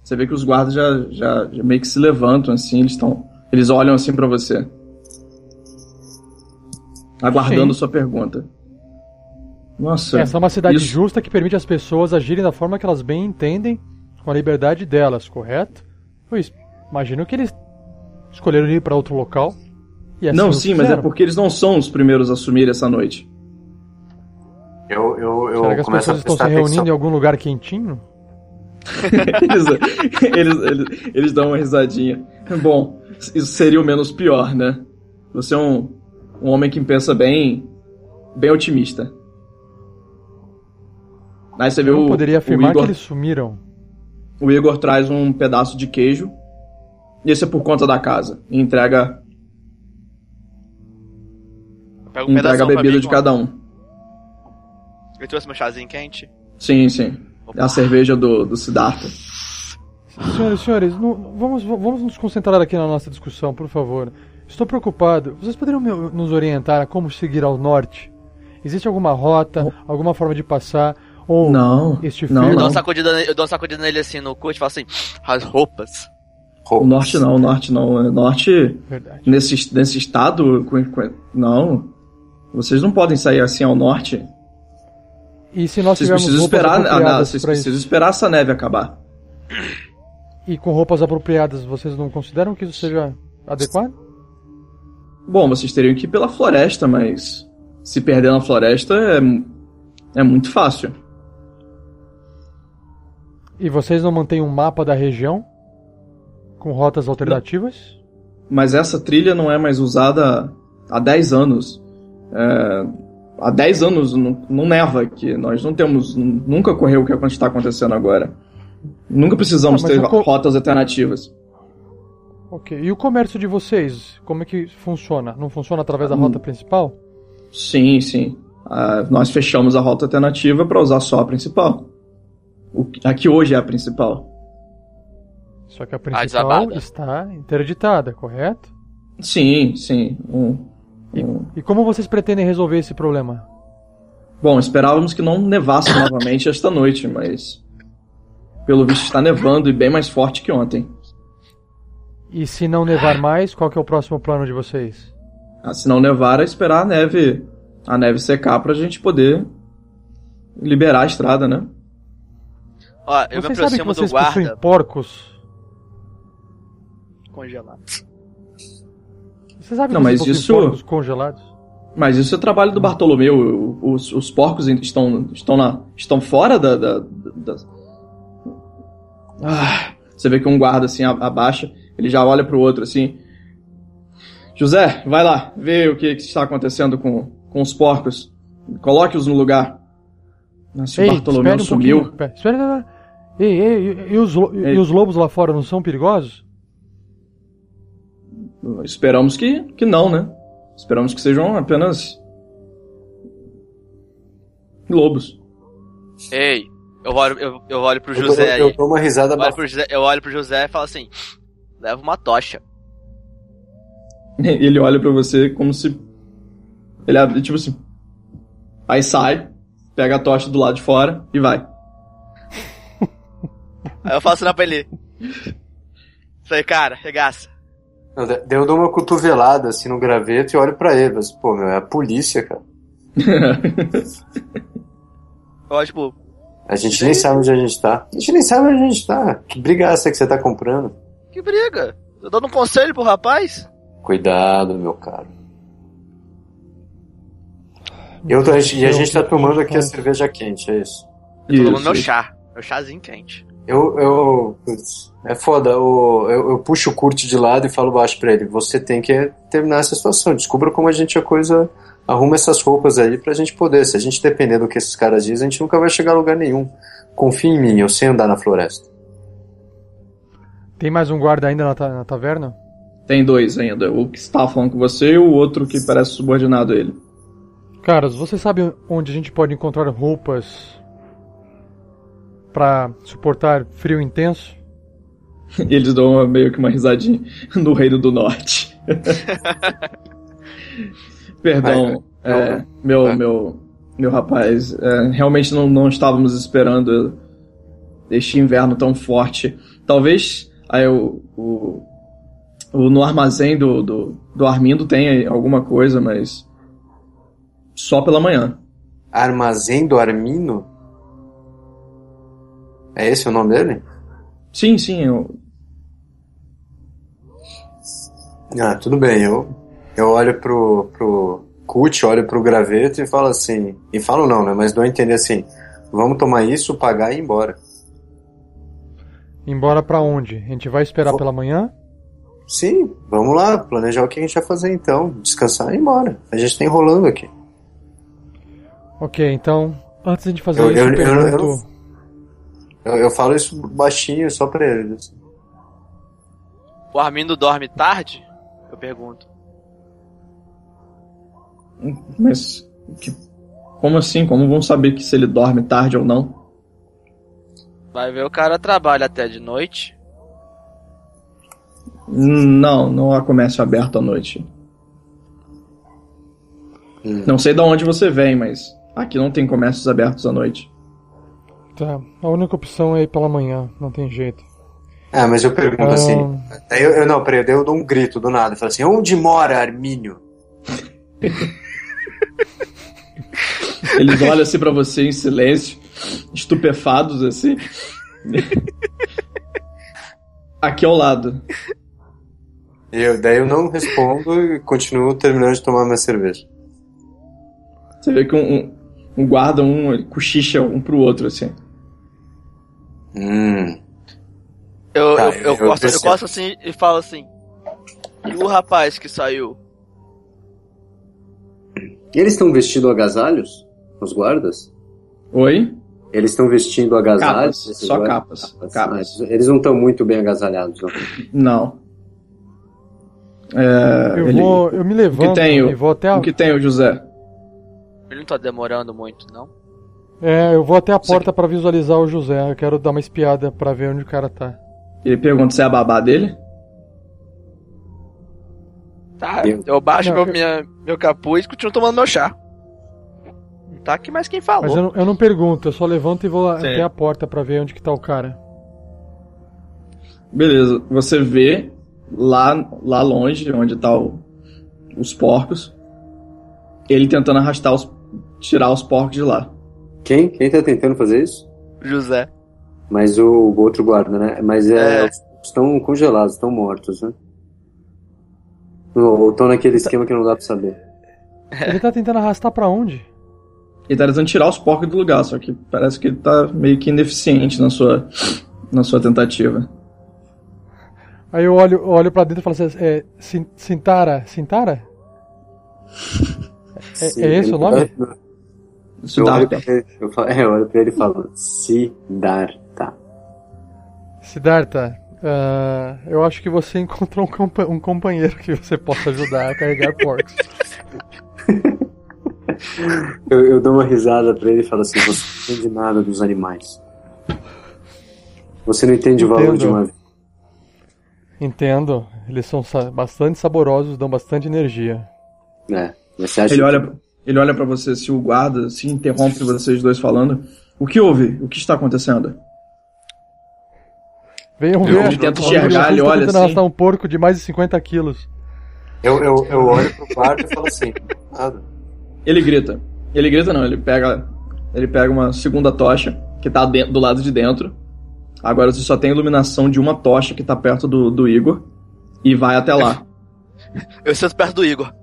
você vê que os guardas já, já, já meio que se levantam assim, eles estão, eles olham assim para você, aguardando Sim. sua pergunta. Nossa. Essa é uma cidade isso... justa que permite às pessoas agirem da forma que elas bem entendem, com a liberdade delas, correto? Pois, imagino que eles escolheram ir para outro local. Assim não, sim, mas é porque eles não são os primeiros a assumir essa noite. Eu, eu, eu Será que as pessoas estão se reunindo atenção. em algum lugar quentinho? eles, eles, eles, eles, dão uma risadinha. Bom, isso seria o menos pior, né? Você é um, um homem que pensa bem, bem otimista. Aí você vê eu o. poderia afirmar Igor, que eles sumiram. O Igor traz um pedaço de queijo isso é por conta da casa. E entrega. Um entrega a bebida mim, de cada um. Eu trouxe meu chazinho quente? Sim, sim. Opa. É a cerveja do, do Siddhartha. Senhores, senhores, vamos, vamos nos concentrar aqui na nossa discussão, por favor. Estou preocupado. Vocês poderiam nos orientar a como seguir ao norte? Existe alguma rota, oh. alguma forma de passar? Ou não, este frio? Não, eu, dou uma sacudida, eu dou uma sacudida nele assim no cu e falo assim: as roupas. O norte não, o norte não. O norte, nesse, nesse estado, não. Vocês não podem sair assim ao norte. E se nós vocês precisam esperar, ah, não, vocês precisam esperar essa neve acabar. E com roupas apropriadas, vocês não consideram que isso seja adequado? Bom, vocês teriam que ir pela floresta, mas se perder na floresta é, é muito fácil. E vocês não mantêm um mapa da região? Com rotas alternativas? Mas essa trilha não é mais usada há 10 anos. É, há 10 anos não, não, neva aqui. Nós não temos. Nunca ocorreu o que está acontecendo agora. Nunca precisamos ah, ter co... rotas alternativas. Ok. E o comércio de vocês? Como é que funciona? Não funciona através da hum. rota principal? Sim, sim. Uh, nós fechamos a rota alternativa para usar só a principal. O, a que hoje é a principal. Só que a principal está interditada, correto? Sim, sim. Um, um... E, e, como vocês pretendem resolver esse problema? Bom, esperávamos que não nevasse novamente esta noite, mas pelo visto está nevando e bem mais forte que ontem. E se não nevar mais, qual é o próximo plano de vocês? Ah, se não nevar, é esperar a neve, a neve secar para a gente poder liberar a estrada, né? Ó, eu vocês me aproximo que vocês do guarda. porcos congelados. Você sabe não, mas isso porcos congelados? Mas isso é trabalho do Bartolomeu. Os, os porcos estão, estão, na, estão fora da. da, da... Ah, você vê que um guarda assim abaixa, ele já olha para o outro assim. José, vai lá, vê o que, que está acontecendo com, com os porcos. Coloque-os no lugar. Se o Bartolomeu um sumiu. Espera, espera, espera. Ei, ei, e, e os, e os lobos lá fora não são perigosos? Esperamos que, que não, né? Esperamos que sejam apenas lobos. Ei, eu olho, eu, eu olho pro Eu, dou- José aí. eu dou uma risada Eu olho pro José, eu olho pro José e falo assim: leva uma tocha. Ele olha pra você como se. Ele abre, tipo assim. Aí sai, pega a tocha do lado de fora e vai. Aí eu faço na pra ele. Falei, cara, regaça. Eu dou uma cotovelada assim no graveto e olho pra ele. Mas, pô, meu, é a polícia, cara. Eu olho, tipo, A gente nem sabe onde a gente tá. A gente nem sabe onde a gente tá. Que briga é essa que você tá comprando? que briga? Eu dando um conselho pro rapaz? Cuidado, meu caro. Eu tô- e a gente tá tomando aqui a cerveja quente, é isso. Eu tô tomando meu chá. Meu chazinho quente. Eu, eu, putz, é foda, o- eu, eu puxo o Kurt de lado e falo baixo pra ele, você tem que terminar essa situação, descubra como a gente a coisa, arruma essas roupas aí pra gente poder, se a gente depender do que esses caras dizem, a gente nunca vai chegar a lugar nenhum. Confia em mim, eu sei andar na floresta. Tem mais um guarda ainda na, ta- na taverna? Tem dois ainda. O que estava falando com você e o outro que parece subordinado a ele. Caras, você sabe onde a gente pode encontrar roupas pra suportar frio intenso? E eles dão uma- meio que uma risadinha no Reino do Norte. Perdão, é, meu, Vai. meu, meu rapaz, é, realmente não, não estávamos esperando este inverno tão forte. Talvez aí, o, o, o- no armazém do, do, do Armindo tenha alguma coisa, mas só pela manhã. Armazém do Armino? É esse o nome dele? Sim, sim, eu, Ah, tudo bem, eu, eu olho pro, pro Kurt, olho pro graveto e falo assim, e falo não, né, mas dou a entender assim, vamos tomar isso, pagar e ir embora. Embora pra onde? A gente vai esperar Vou- pela manhã? Sim, vamos lá, planejar o que a gente vai fazer então. Descansar e ir embora. A gente tá enrolando aqui. Ok, então, antes de fazer Eu- isso, eu- eu, eu- eu pergunto... Eu, eu falo isso baixinho só pra eles. O Armindo dorme tarde? Eu pergunto. mas que- como assim? Como vão saber que se ele dorme tarde ou não? Vai ver o cara trabalha até de noite. Não, não há comércio aberto à noite. Hum. Não sei de onde você vem, mas aqui não tem comércios abertos à noite. Tá, a única opção é ir pela manhã, não tem jeito. Ah, mas eu pergunto Ah. assim. Eu, eu não, peraí, eu dou um grito do nada. Eu falo assim: onde mora Armínio? Eles olham assim pra você em silêncio, estupefados assim. Aqui ao lado. E eu, daí eu não respondo e continuo terminando de tomar minha cerveja. Você vê que um, um, um guarda, um ele cochicha um pro outro assim. Hum. Eu, Tá, eu, eu, eu costo, eu costo assim e falo assim. E o rapaz que saiu? Eles estão vestindo agasalhos? Os guardas? Oi? Eles estão vestindo agasalhos? Capas, só guardas? capas, capas. Ah, eles não estão muito bem agasalhados, não. Não. É, Eu ele- vou, eu me levanto tem o- e vou até a, O que tem o José? Ele não tá demorando muito, não? É, eu vou até a porta pra visualizar o José. Eu quero dar uma espiada pra ver onde o cara tá. Ele pergunta se é a babá dele. Tá, Eu- baixo Não, meu, eu- minha, meu capuz e continuo tomando meu chá. Tá aqui mais quem falou. Mas eu não, eu não pergunto, eu só levanto e vou Sim. até a porta pra ver onde que tá o cara. Beleza, você vê lá, lá longe, onde tá o- os porcos, ele tentando arrastar os. tirar os porcos de lá. Quem? Quem tá tentando fazer isso? José. Mas o, o outro guarda, né? Mas é, É. estão congelados, estão mortos, né? Ou estão naquele esquema que não dá pra saber. Ele tá tentando arrastar pra onde? Ele tá tentando tirar os porcos do lugar, só que parece que ele tá meio que ineficiente na sua, na sua tentativa. Aí eu olho, olho pra dentro e falo assim, é, Sin- Sintara, Sintara? É, Sim, é esse o ele- nome? Eu olho, Siddhartha. pra ele, eu, falo, é, eu olho pra ele e falo, Siddhartha. Siddhartha, ah, eu acho que você encontrou um, compa- um companheiro que você possa ajudar a carregar porcos. Eu, eu dou uma risada pra ele e falo assim, você não entende nada dos animais. Você não entende o valor Entendo. de uma vida. Entendo, eles são sa- bastante saborosos, dão bastante energia. É, você acha Ele que- olha, ele olha para você, se o guarda se interrompe vocês dois falando. O que houve? O que está acontecendo? Venham Eu ver, tento o enxergar, ele está olha tentando assim. um porco de mais de 50 quilos. Eu, eu, eu olho pro quarto e falo assim, nada. Ele grita. Ele grita não, ele pega. Ele pega uma segunda tocha que tá dentro- do lado de dentro. Agora você só tem iluminação de uma tocha que tá perto do, do Igor. E vai até lá. Eu sento perto do Igor.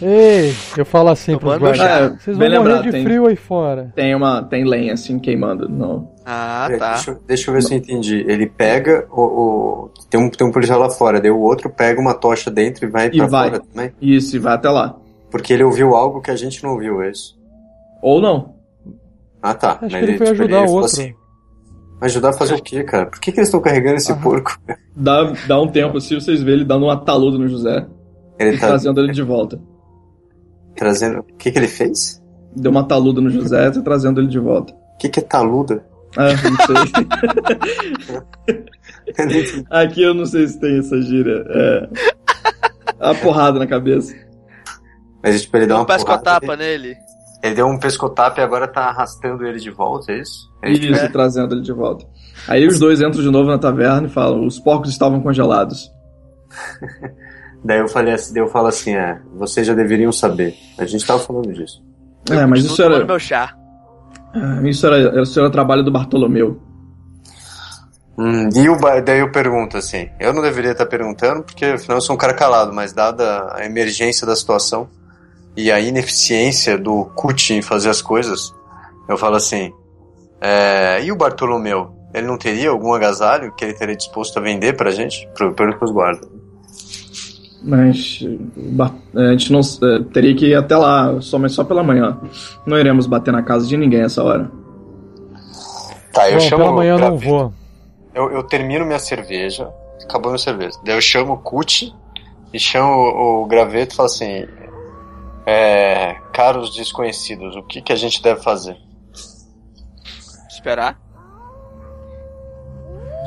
Ei, eu falo assim pros Tomando guardas. chá. Vocês vão morrer lembrado, de tem- frio aí fora. Tem uma. Tem lenha assim queimando. Não. Ah, tá. deixa, eu- deixa eu ver se eu entendi. Ele pega o. o- tem, um, tem um policial lá fora, daí o outro pega uma tocha dentro e vai E pra vai. fora também. Isso, e vai até lá. Porque ele ouviu algo que a gente não ouviu, é isso? Ou não. Ah tá. Acho Mas que ele foi tipo, ajudar o falou outro. assim, ajudar a fazer o quê, cara? Por que, que eles estão carregando esse porco? Dá, dá um tempo assim, vocês vê ele dando uma taluda no José Ele e tá trazendo ele de volta. Trazendo. O que, que ele fez? Deu uma taluda no José e trazendo ele de volta. O que, que é taluda? Ah, não sei. Eu não entendi. Aqui eu não sei se tem essa gíria. É. A porrada na cabeça. Mas tipo, ele deu uma um pescotapa porrada, nele. Ele, ele deu um pescotapa e agora tá arrastando ele de volta, é isso? Ele, Isso, trazendo ele de volta. Aí os dois entram de novo na taverna e falam: os porcos estavam congelados. Daí eu falei assim, daí eu falo assim, é, vocês já deveriam saber. A gente tava falando disso. É, mas isso era, meu chá. ah, isso era, isso era trabalho do Bartolomeu. Hum, e o daí eu pergunto assim, eu não deveria estar perguntando, porque afinal eu sou um cara calado, mas dada a emergência da situação e a ineficiência do CUT em fazer as coisas, eu falo assim, é, e o Bartolomeu? Ele não teria algum agasalho que ele teria disposto a vender pra gente? Pro, pelo pros guardas. Mas a gente não eh, teria que ir até lá, somente só pela manhã. Não iremos bater na casa de ninguém essa hora. Tá, eu Bom, chamo pela manhã eu não vou. Eu, eu termino minha cerveja, acabou minha cerveja. Daí eu chamo o Cuti e chamo o, o Graveto e falo assim: é, Caros desconhecidos, o que, que a gente deve fazer? Esperar.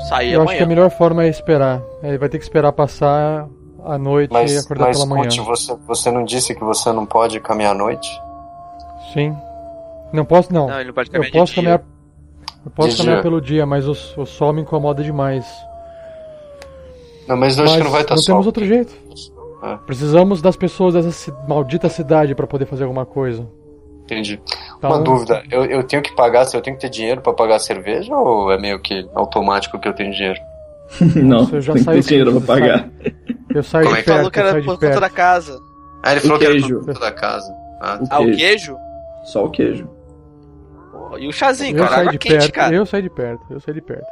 Sair Eu acho que a amanhã. melhor forma é esperar. Ele vai ter que esperar passar a noite e Mas, acordar mas pela manhã. Cuti, você, você não disse que você não pode caminhar à noite? Sim. Não posso, não. Não, ele não pode eu caminhar posso de dia. caminhar. Eu posso De caminhar dia. pelo dia, mas o, o sol me incomoda demais. Não, mas eu mas acho que não vai estar não sol. temos outro jeito. É. Precisamos das pessoas dessa maldita cidade pra poder fazer alguma coisa. Entendi. Então, Uma dúvida, eu, eu tenho que pagar, eu tenho que ter dinheiro pra pagar a cerveja ou é meio que automático que eu tenho dinheiro? não, já tem que saiu ter dinheiro pra pagar. Eu saio Como de é que perto, Falou que eu era por conta da casa. Ah, ele O falou que queijo. era por conta da casa. Ah, O Ah, o queijo. Só o queijo. Pô, E o chazinho, Eu cara. Água de quente, perto, cara. eu saio de perto, eu saio de perto.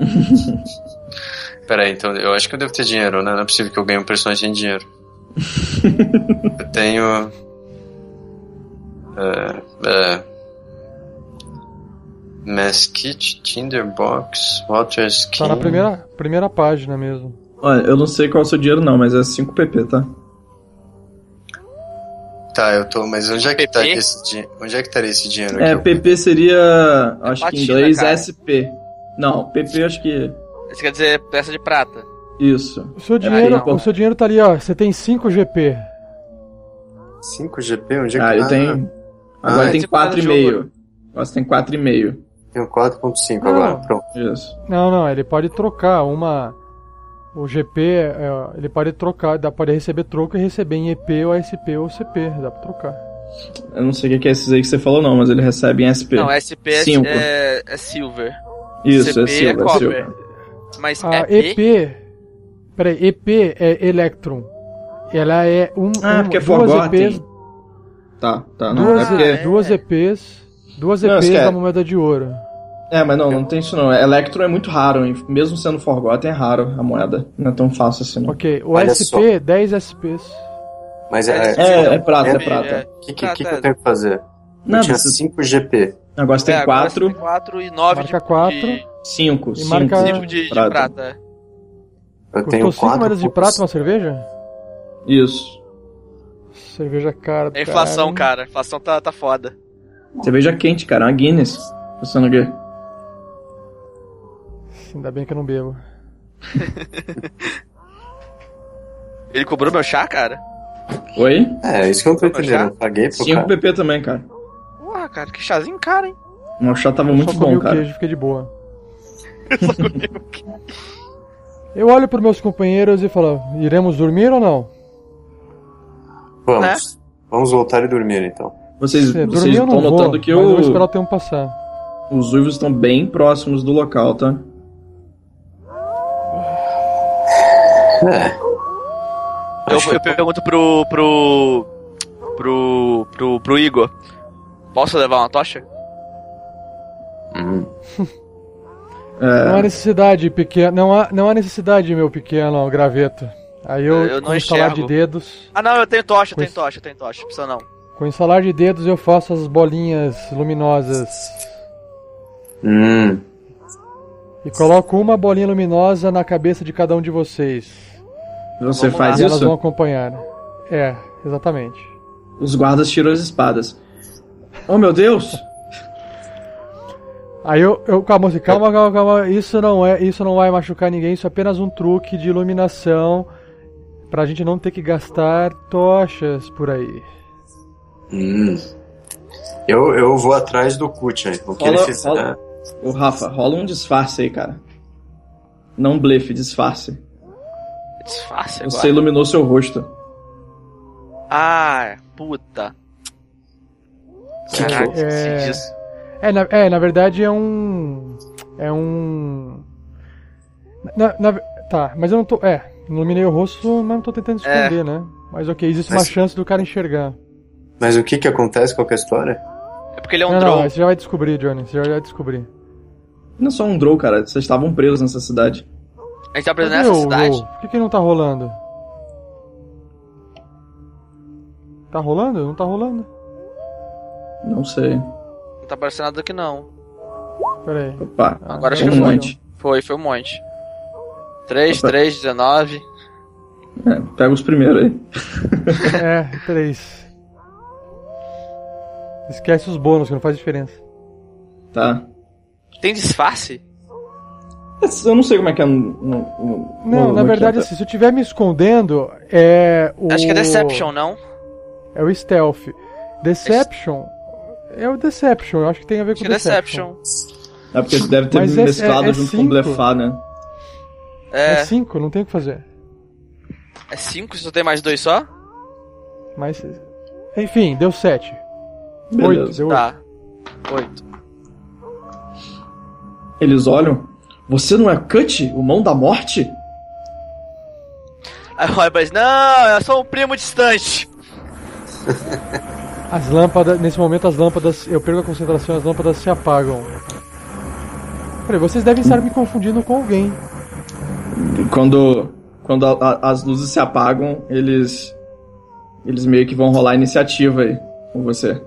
Peraí, então eu acho que eu devo ter dinheiro, né? Não é possível que eu ganhe um personagem em dinheiro. eu tenho. É. é Mesquite, Tinderbox, Water Skin. Tá na primeira, primeira página mesmo. Olha, eu não sei qual é o seu dinheiro não, mas é 5 PP, tá? Tá, eu tô. Mas onde é que tá PP? esse dinheiro? Onde é que estaria esse dinheiro É, aqui? PP seria, acho que em inglês cara. SP. Não, PP acho que Isso quer dizer peça de prata. isso. O seu dinheiro, não. o seu dinheiro tá ali, ó. Você tem 5 GP. 5 GP? Onde é que Ah, eu tenho. Agora Ah, tem você tá no 4,5. jogo. Agora você tem 4,5. Tenho 4.5 Não. agora, pronto. Isso. Não, não, ele pode trocar uma. O GP, é, ele pode trocar, dá pode receber troco e receber em EP ou SP ou CP, dá pra trocar. Eu não sei o que é esses aí que você falou não, mas ele recebe em SP. Não, SP é, Cinco. é, é silver. Isso, CP é Silver, é é copper. Silver. Mas A EP, EP. Peraí, EP é Electron. Ela é um. Ah, um porque é duas Forgotten. EPs. Tá, tá. Não, Duas, é porque... é. duas EPs. Duas Não, EPs esquece. da moeda de ouro. É, mas não, não tem isso não. Electro é muito raro, hein? mesmo sendo Forgotten é raro a moeda. Não é tão fácil assim. Não. Ok, o Olha SP, 10 SPs. Mas é. É, é prata, é, É, prata. é. O que, que, que, que Prata, eu tenho que fazer? Não, eu tinha você- 5 GP. Agora você tem É, agora 4, você tem 4 e 9 Marca de, quatro. de, 5, E 5 marca- cinco de, de prata. é. Eu tenho 5 4. moedas de prata uma cerveja? Isso. Cerveja cara. É inflação, caralho. cara. A inflação tá, tá foda. Cerveja quente, cara. Uma Guinness. Pensando aqui. Ainda bem que eu não bebo. Ele cobrou meu chá, cara? Oi? É, isso que eu não tô entendendo. Eu paguei pro 5 cara. PP também, cara. Porra, cara, que chazinho caro, hein? O chá tava Eu muito bom, o cara. queijo, fiquei de boa. Eu olho pros meus companheiros e falo, iremos dormir ou não? Vamos. Vamos voltar e dormir então. Vocês, Se vocês eu estão não vou, notando que mas eu vou o- esperar o tempo passar. os uivos estão bem próximos do local, tá? É. Eu, eu pergunto pro. pro. pro. pro, pro Igor. Posso levar uma tocha? Hum. Não há É, necessidade, pequeno. Não há, não há necessidade, meu pequeno graveto. Aí eu, Eu não com estalar de dedos. Ah, não, eu tenho tocha, eu tenho tocha, eu tenho tocha. Precisa não. Com estalar de dedos eu faço as bolinhas luminosas. Hum. E coloco uma bolinha luminosa na cabeça de cada um de vocês. você Vamos faz E elas isso? vão acompanhar. É, exatamente. Os guardas tiram as espadas. Oh, meu Deus! Aí eu, eu calma, assim, calma, calma, calma. Isso não é, isso não vai machucar ninguém. Isso é apenas um truque de iluminação pra gente não ter que gastar tochas por aí. Hum. Eu, eu vou atrás do Kutchan. O que ele fizer. rola- Ô, Rafa, rola um disfarce aí, cara. Não blefe, disfarce. Disfarce agora. Você iluminou seu rosto. Ah, puta. Caraca, É. esqueci disso. É na, é, na verdade é um. É um. Na, na- tá, mas eu não tô. É, iluminei o rosto, mas não tô tentando É. esconder, né? Mas ok, existe Mas- uma chance do cara enxergar. Mas o que que acontece com a história? É porque ele é um não, drone. não, você já vai descobrir, Johnny. Você já vai descobrir. Não é só um draw, cara. Vocês estavam presos nessa cidade. A gente tá preso nessa cidade. Por que, que não tá rolando? Tá rolando? Não tá rolando? Não sei. Não tá aparecendo nada aqui não. Pera aí. Opa, Ah, Agora acho um que foi. monte. Foi, foi um monte. 3, Opa. 3, 19. É, pega os primeiros aí. É, três. Esquece os bônus, que não faz diferença. Tá. Tem disfarce? Eu não sei como é que é no. no, Não, no- na no verdade, é. assim, se eu estiver me escondendo, é o. Acho que é Deception, não? É o Stealth. Deception. É o Deception, eu acho que tem a ver Acho com que é Deception. Deception. É porque você deve ter Mas é- mesclado é- é junto com cinco. blefar, né? É É, 5, não tem o que fazer. é 5, se só tem mais dois só? Mas. Enfim, deu 7. 8, Beleza. deu 8. Tá. 8. Eles olham. Você não é Cut, o mão da morte? Aí o Roy diz, não, eu sou um primo distante. As lâmpadas, nesse momento as lâmpadas, eu perco a concentração e as lâmpadas se apagam. Peraí, vocês devem estar me confundindo com alguém. Quando, quando a- a- as luzes se apagam, eles. Eles meio que vão rolar iniciativa aí com você.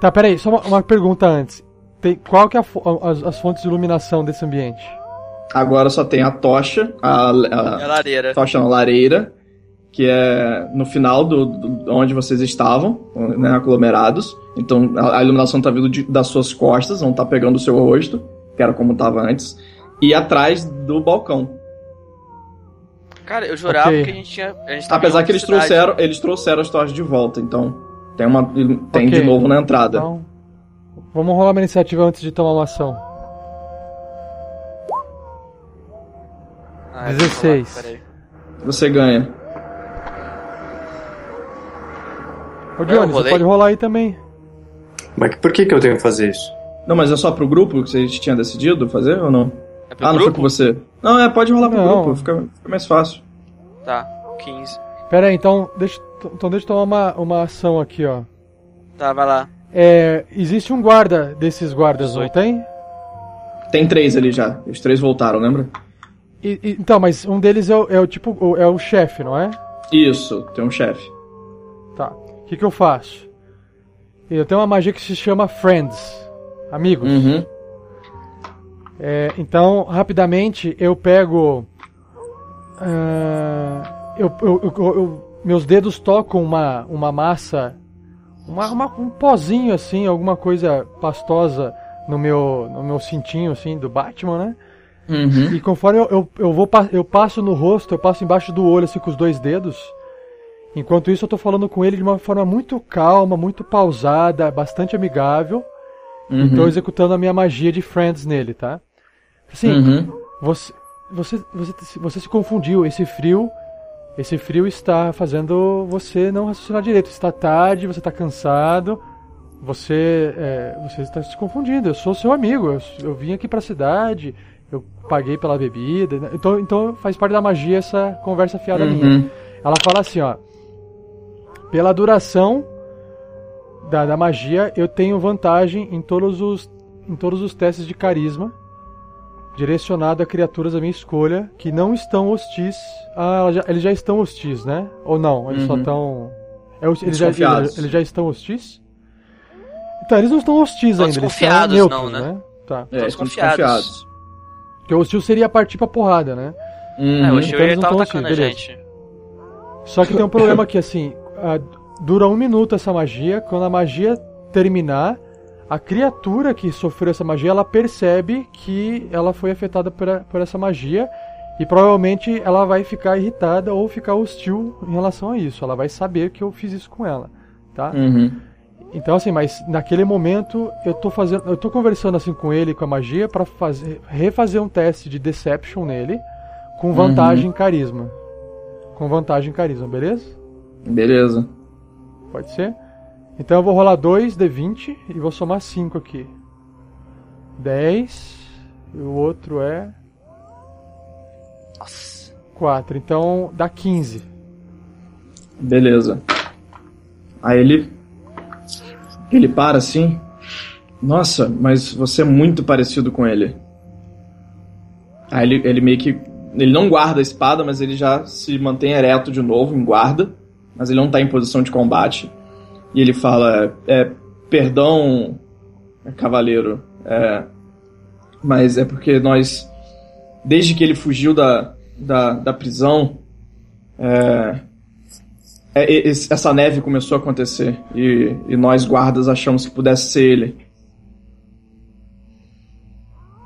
Tá, peraí, só uma, uma pergunta antes. Tem, qual que é a as, as fontes de iluminação desse ambiente? Agora só tem a tocha, a, a- É a lareira. tocha na lareira, que é no final do, do- onde vocês estavam, né, aglomerados. Então a, a iluminação tá vindo de- das suas costas, não tá pegando o seu rosto, que era como tava antes. E atrás do balcão. Cara, eu jurava Ok. que a gente tinha. A gente Apesar que eles cidade. trouxeram, eles trouxeram as tochas de volta, então tem uma tem Ok. de novo na entrada. Então, vamos rolar uma iniciativa antes de tomar uma ação. Ah, eu vou 16. falar, peraí. Você ganha. Ô Johnny, você pode rolar aí também. Mas por que que eu tenho que fazer isso? Não, mas é só pro grupo que vocês tinham decidido fazer ou não? É pro ah, não foi grupo? com você. Não, é, pode rolar pro Não. grupo, fica, fica mais fácil. Tá, 15. Pera aí, então deixa, então deixa eu tomar uma, uma ação aqui, ó. Tá, vai lá. É, existe um guarda desses guardas, não 18. tem? Tem três ali já. Os três voltaram, lembra? E- e- então, mas um deles é o, é o tipo. É o chefe, não é? Isso, tem um chefe. Tá. O que, que eu faço? Eu tenho uma magia que se chama Friends. Amigos. Uhum. É, então, rapidamente, eu pego. eu, eu- eu- eu- meus dedos tocam uma, uma massa. Uma, uma- um pozinho assim, alguma coisa pastosa no meu, no meu cintinho assim do Batman, né? Uhum. E conforme eu, eu, eu vou eu passo no rosto, eu passo embaixo do olho assim com os dois dedos. Enquanto isso eu tô falando com ele de uma forma muito calma, muito pausada, bastante amigável. Uhum. E tô executando a minha magia de Friends nele, tá? Assim, Uhum. você, você, você, você se confundiu. Esse frio, esse frio está fazendo você não raciocinar direito. Está tarde, você está cansado. Você, é, você está se confundindo. Eu sou seu amigo. Eu, eu vim aqui para a cidade. Eu paguei pela bebida. né? Então, então faz parte da magia essa conversa fiada minha. Uhum. Ela fala assim, ó. Pela duração da, da magia, eu tenho vantagem em todos os em todos os testes de carisma direcionado a criaturas da minha escolha que não estão hostis. Ah, já- eles já estão hostis, né? Ou não? Eles só Uhum. estão. É, eles, já, eles, eles já estão hostis? Então, eles não estão hostis ainda, eles estão desconfiados, neutros, não, né? né? Tá. É, desconfiados. Porque o hostil seria partir pra porrada, né? Uhum. É, o então Shirley eles não tava tão atacando a assim, beleza. gente. Só que tem um problema aqui, assim, ah, dura um minuto essa magia. Quando a magia terminar, a criatura que sofreu essa magia, ela percebe que ela foi afetada por, a- por essa magia e provavelmente ela vai ficar irritada ou ficar hostil em relação a isso. Ela vai saber que eu fiz isso com ela, tá? Uhum. Então assim, mas naquele momento eu tô fazendo, eu tô conversando assim com ele com a magia pra fazer refazer um teste de deception nele com vantagem em carisma. Com vantagem em carisma, beleza? Beleza. Pode ser? Então eu vou rolar 2 D20 e vou somar 5 aqui. 10 e o outro é Nossa. 4. Então dá 15. Beleza. Aí ele. Ele para assim. Nossa, mas você é muito parecido com ele. Aí ele, ele meio que. Ele não guarda a espada, mas ele já se mantém ereto de novo, em guarda. Mas ele não tá em posição de combate. E ele fala: é, Perdão, cavaleiro. É, mas é porque nós. Desde que ele fugiu da, da, da prisão. É, é, essa neve começou a acontecer e, e nós guardas achamos que pudesse ser ele.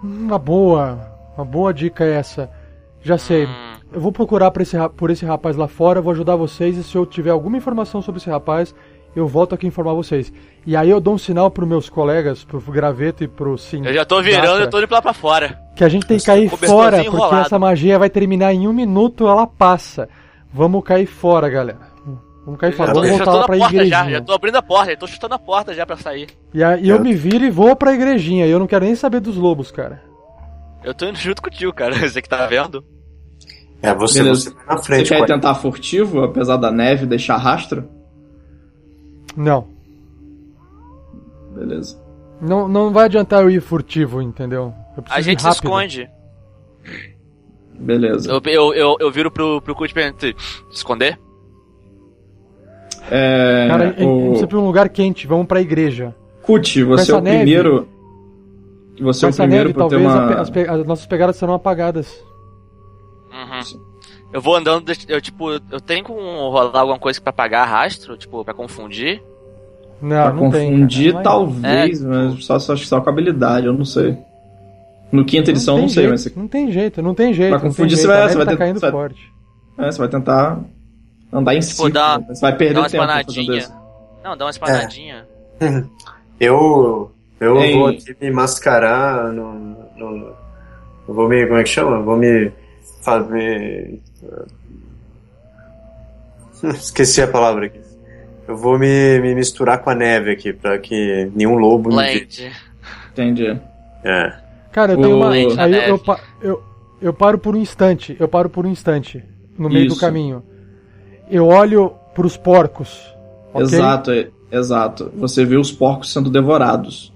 Uma boa, uma boa dica é essa. Já sei. Eu vou procurar por esse, por esse rapaz lá fora, vou ajudar vocês e se eu tiver alguma informação sobre esse rapaz, eu volto aqui informar vocês. E aí eu dou um sinal pros meus colegas, pro Graveto e pro Sim. eu já tô virando, eu tô indo lá pra fora. Que a gente tem que cair fora, porque enrolado. essa magia vai terminar em um minuto, ela passa. Vamos cair fora, galera. Vamos cair fora, vamos já voltar tô lá na pra porta igrejinha. já, já tô abrindo a porta, já tô chutando a porta já pra sair. E aí eu me viro e vou pra igrejinha. E eu não quero nem saber dos lobos, cara. Eu tô indo junto contigo, cara. Você que tá vendo? É, você, Beleza. você vai na Você frente. quer pode- tentar furtivo, apesar da neve deixar rastro? Não. Beleza. Não, não vai adiantar eu ir furtivo, entendeu? A gente se esconde. Beleza. Eu, eu, eu, eu viro pro, pro Kurt e pergunto, esconder? É, Cara, a gente precisa pra um lugar quente, vamos pra igreja. Kuti, você é o neve- primeiro. Você é o primeiro neve, por ter uma. as, pe- as nossas pegadas serão apagadas. Uhum. Eu vou andando, eu tipo, eu tenho como rolar alguma coisa pra apagar rastro, tipo, pra confundir? Não, Pra não tem. confundir. Não é- talvez, mas só, só, acho que só com habilidade, eu não sei. No quinta edição, eu tem não sei, jeito, mas Não tem jeito, não tem jeito. Pra não tem confundir, você vai- você vai tá ter- caindo você vai- forte. é, você vai tentar andar em cima. dá- Você vai Dá perder uma tempo fazendo espanadinha. isso. Não, dá uma espadadinha. Eu, eu Ei. vou aqui me mascarar no, no- Eu vou me. Como é que chama? Vou me fazer. Esqueci a palavra aqui. Eu vou me, me misturar com a neve aqui, pra que nenhum lobo. Blend. Entendi. É. Cara, eu tenho uma. Aí eu, eu, eu, eu paro por um instante. Eu paro por um instante. No meio do Isso. caminho. Eu olho pros porcos. ok? Exato, é- exato. Você vê os porcos sendo devorados.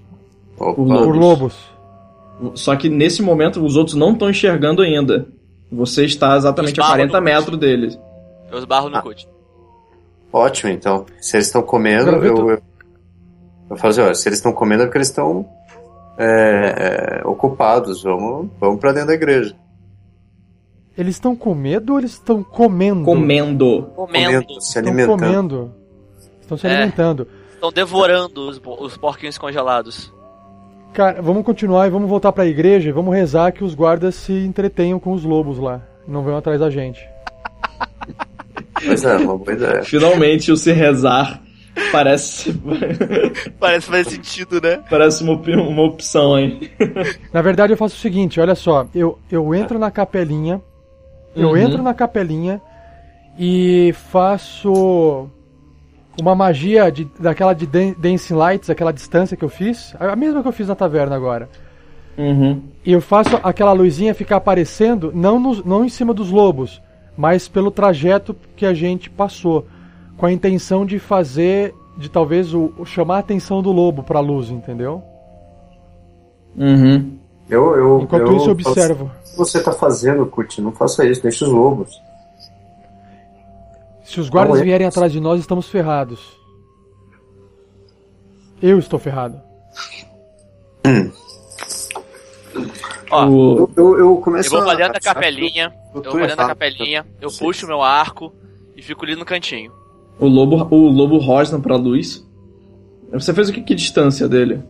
Opa. Por Por lobos. Só que nesse momento os outros não estão enxergando ainda. Você está exatamente a Esbarro 40 no metros deles. Eu esbarro no Ah. Cut. Ótimo, então. Se eles estão comendo, Graveto. eu, eu, eu falo assim, ó, se eles estão comendo é porque eles estão é, é, ocupados. Vamos, vamos pra dentro da igreja. Eles estão com medo ou eles estão comendo? Comendo. Comendo. se Estão alimentando. comendo. Estão se É. alimentando. Estão devorando os, os porquinhos congelados. Cara, vamos continuar e vamos voltar pra igreja e vamos rezar que os guardas se entretenham com os lobos lá. Não venham atrás da gente. Pois é, uma boa ideia. Finalmente o se rezar parece Parece fazer sentido, né? parece uma, opi- uma opção, hein? Na verdade, eu faço o seguinte: olha só. Eu, eu entro na capelinha. Eu Uhum. entro na capelinha e faço uma magia de, daquela de Dan- Dancing Lights, aquela distância que eu fiz. A mesma que eu fiz na taverna agora. Uhum. E eu faço aquela luzinha ficar aparecendo, não, nos- não em cima dos lobos, mas pelo trajeto que a gente passou. Com a intenção de fazer, de talvez o, o chamar a atenção do lobo pra luz, entendeu? Uhum. Eu, eu, Enquanto isso, eu observo. O que você tá fazendo, Kuti? Não faça isso, deixa os lobos. Se os guardas vierem atrás de nós, estamos ferrados. Eu estou ferrado. Ó, O- Eu, eu, eu eu começo vou pra a dentro da achar que capelinha. eu Eu vou pra dentro da capelinha. Eu Sim. puxo meu arco e fico ali no cantinho. O lobo, o lobo rosna pra luz. Você fez o que, que distância dele?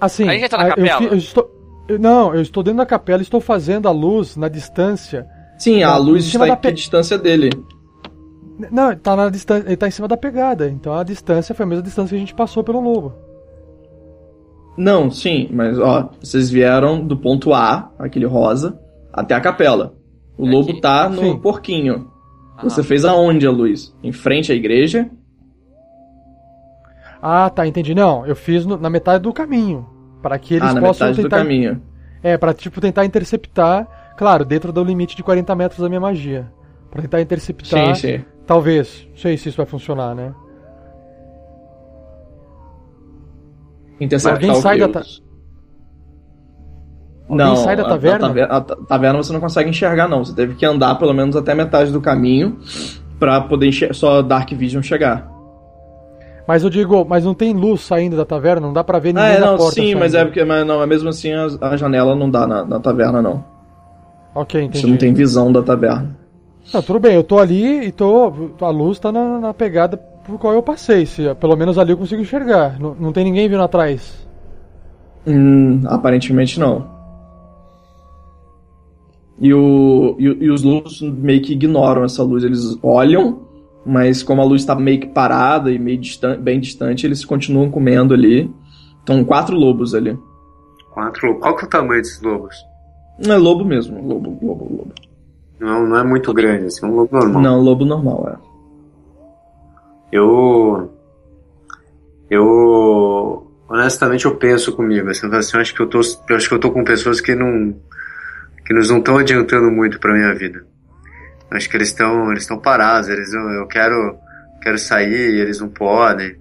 Assim, A gente já tá na a- eu, capela? fi- eu estou. eu- não, eu estou dentro da capela e estou fazendo a luz na distância. Sim, a luz está da em que pe- distância dele? Não, tá na distância, ele tá em cima da pegada. Então a distância foi a mesma distância que a gente passou pelo lobo. Não, sim, mas ó, vocês vieram do ponto A, aquele rosa, até a capela. O É lobo aqui? tá no Sim. porquinho. Aham. Você fez aonde a luz? Em frente à igreja? Ah, tá, entendi. Não, eu fiz no- na metade do caminho. Para que eles ah, na possam metade do tentar. caminho. É, pra tipo tentar interceptar, claro, dentro do limite de 40 metros da minha magia. Pra tentar interceptar. Sim, sim. Talvez. Não sei se isso vai funcionar, né? Interceptar Alguém sai da ta- Não, Alguém sai da taverna? A, taver- a ta- taverna você não consegue enxergar, não. Você teve que andar pelo menos até metade do caminho pra poder enxer- só Dark Vision chegar. Mas eu digo, mas não tem luz saindo da taverna, não dá pra ver Ah, ninguém é, na não, porta. sim, mas é saindo. porque mas não, é mesmo assim a, a janela não dá na, na taverna, não. Ok, entendi. Você não tem visão da taverna. Não, tudo bem, eu tô ali e tô. A luz tá na, na pegada por qual eu passei. Se, pelo menos ali eu consigo enxergar. Não, não tem ninguém vindo atrás. Hum, aparentemente não. E, o, e, e os lobos meio que ignoram essa luz. Eles olham, mas como a luz está meio que parada e meio distan bem distante, eles continuam comendo ali. Estão quatro lobos ali. Quatro lobos. Qual que é o tamanho desses lobos? Não é lobo mesmo, lobo, lobo, lobo. Não, não é muito grande, assim, é um lobo normal. Não, lobo normal, é. Eu. Eu. Honestamente, eu penso comigo. Assim, eu assim, eu acho que eu tô, eu acho que eu tô com pessoas que não. que eles não estão adiantando muito pra minha vida. Eu acho que eles estão eles estão parados. Eles, eu, eu quero quero sair e eles não podem.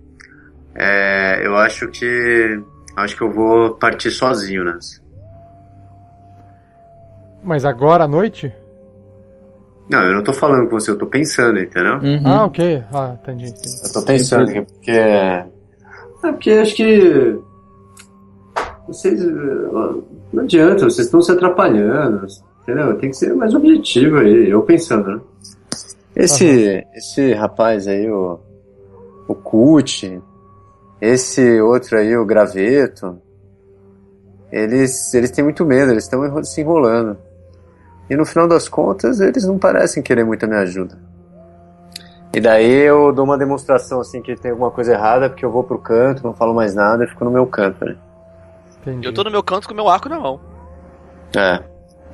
É, eu acho que. Acho que eu vou partir sozinho nessa. Mas agora à noite? Não, eu não tô falando com você, eu tô pensando, entendeu? Uhum. Ah, ok. Ah, entendi. entendi. Eu tô pensando aqui, porque. É porque acho que. Vocês. eh, Não adianta, vocês estão se atrapalhando. Entendeu? Tem que ser mais objetivo aí, eu pensando, né? Esse, esse rapaz aí, o. O Cut, esse outro aí, o Graveto. Eles, eles têm muito medo, eles estão se enrolando. E no final das contas, eles não parecem querer muito a minha ajuda. E daí eu dou uma demonstração assim que tem alguma coisa errada, porque eu vou pro canto, não falo mais nada e fico no meu canto, né? entendi. Eu tô no meu canto com o meu arco na mão. É.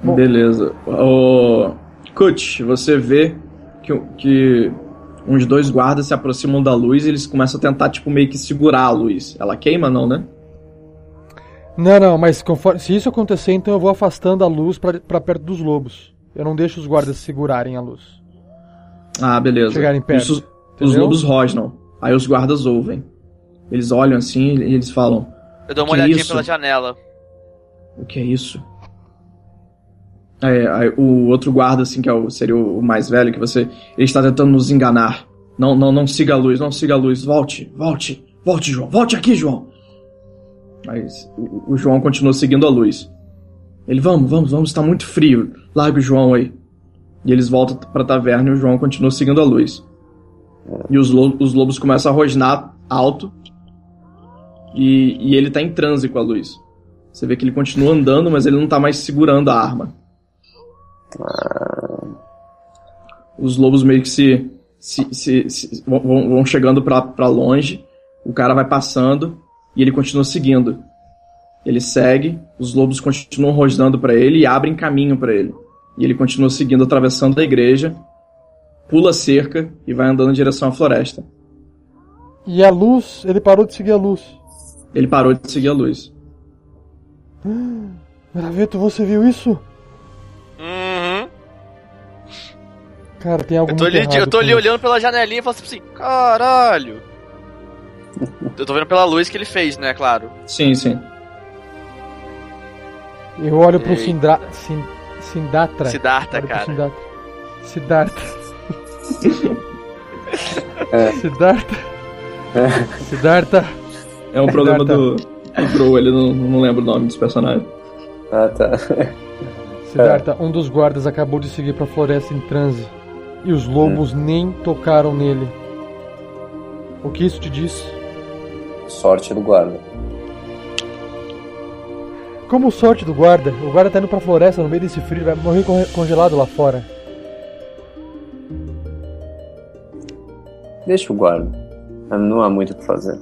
Bom. Beleza. O Kut, você vê que, que uns dois guardas se aproximam da luz e eles começam a tentar, tipo, meio que segurar a luz. Ela queima, não, né? Não, não, mas conforme, se isso acontecer, então eu vou afastando a luz pra, pra perto dos lobos. Eu não deixo os guardas segurarem a luz. Ah, beleza. Chegarem perto, Isso- os lobos rosnam. Aí os guardas ouvem. Eles olham assim e eles falam: Eu dou uma Que olhadinha isso? pela janela. O que é isso? É, aí o outro guarda, assim, que é o, seria o mais velho que você. Ele está tentando nos enganar. Não, não, não siga a luz, não siga a luz. Volte, volte, volte, João. Volte aqui, João. Mas o, João continua seguindo a luz. Ele, vamos, vamos, vamos, está muito frio. Larga o João aí. E eles voltam pra taverna e o João continua seguindo a luz. E os, lo os lobos começam a rosnar alto. E, e ele tá em transe com a luz. Você vê que ele continua andando, mas ele não tá mais segurando a arma. Os lobos meio que se, se, se, se vão, vão chegando para longe. O cara vai passando e ele continua seguindo. Ele segue, os lobos continuam rosnando para ele e abrem caminho para ele. E ele continua seguindo, atravessando a igreja, pula a cerca e vai andando em direção à floresta. E a luz, ele parou de seguir a luz. Ele parou de seguir a luz. Graveto, você viu isso? Uhum. Cara, tem algo Eu tô ali, eu tô ali olhando pela janelinha e falando assim, caralho. Eu tô vendo pela luz que ele fez, né, claro. Sim, sim. Eu olho pro. Sindra... Sin... Sindatra. Siddhartha, pro cara. Sindatra. Siddhartha. É. Siddhartha. Siddhartha. É um problema tá. do, do Bro, ele não, não lembra o nome dos personagens. Ah, tá. Siddhartha, um dos guardas acabou de seguir pra floresta em transe. E os lobos nem tocaram nele. O que isso te diz? Sorte do guarda. Como sorte do guarda, o guarda tá indo pra floresta no meio desse frio, vai morrer con- congelado lá fora. Deixa o guarda. Não há muito o que fazer.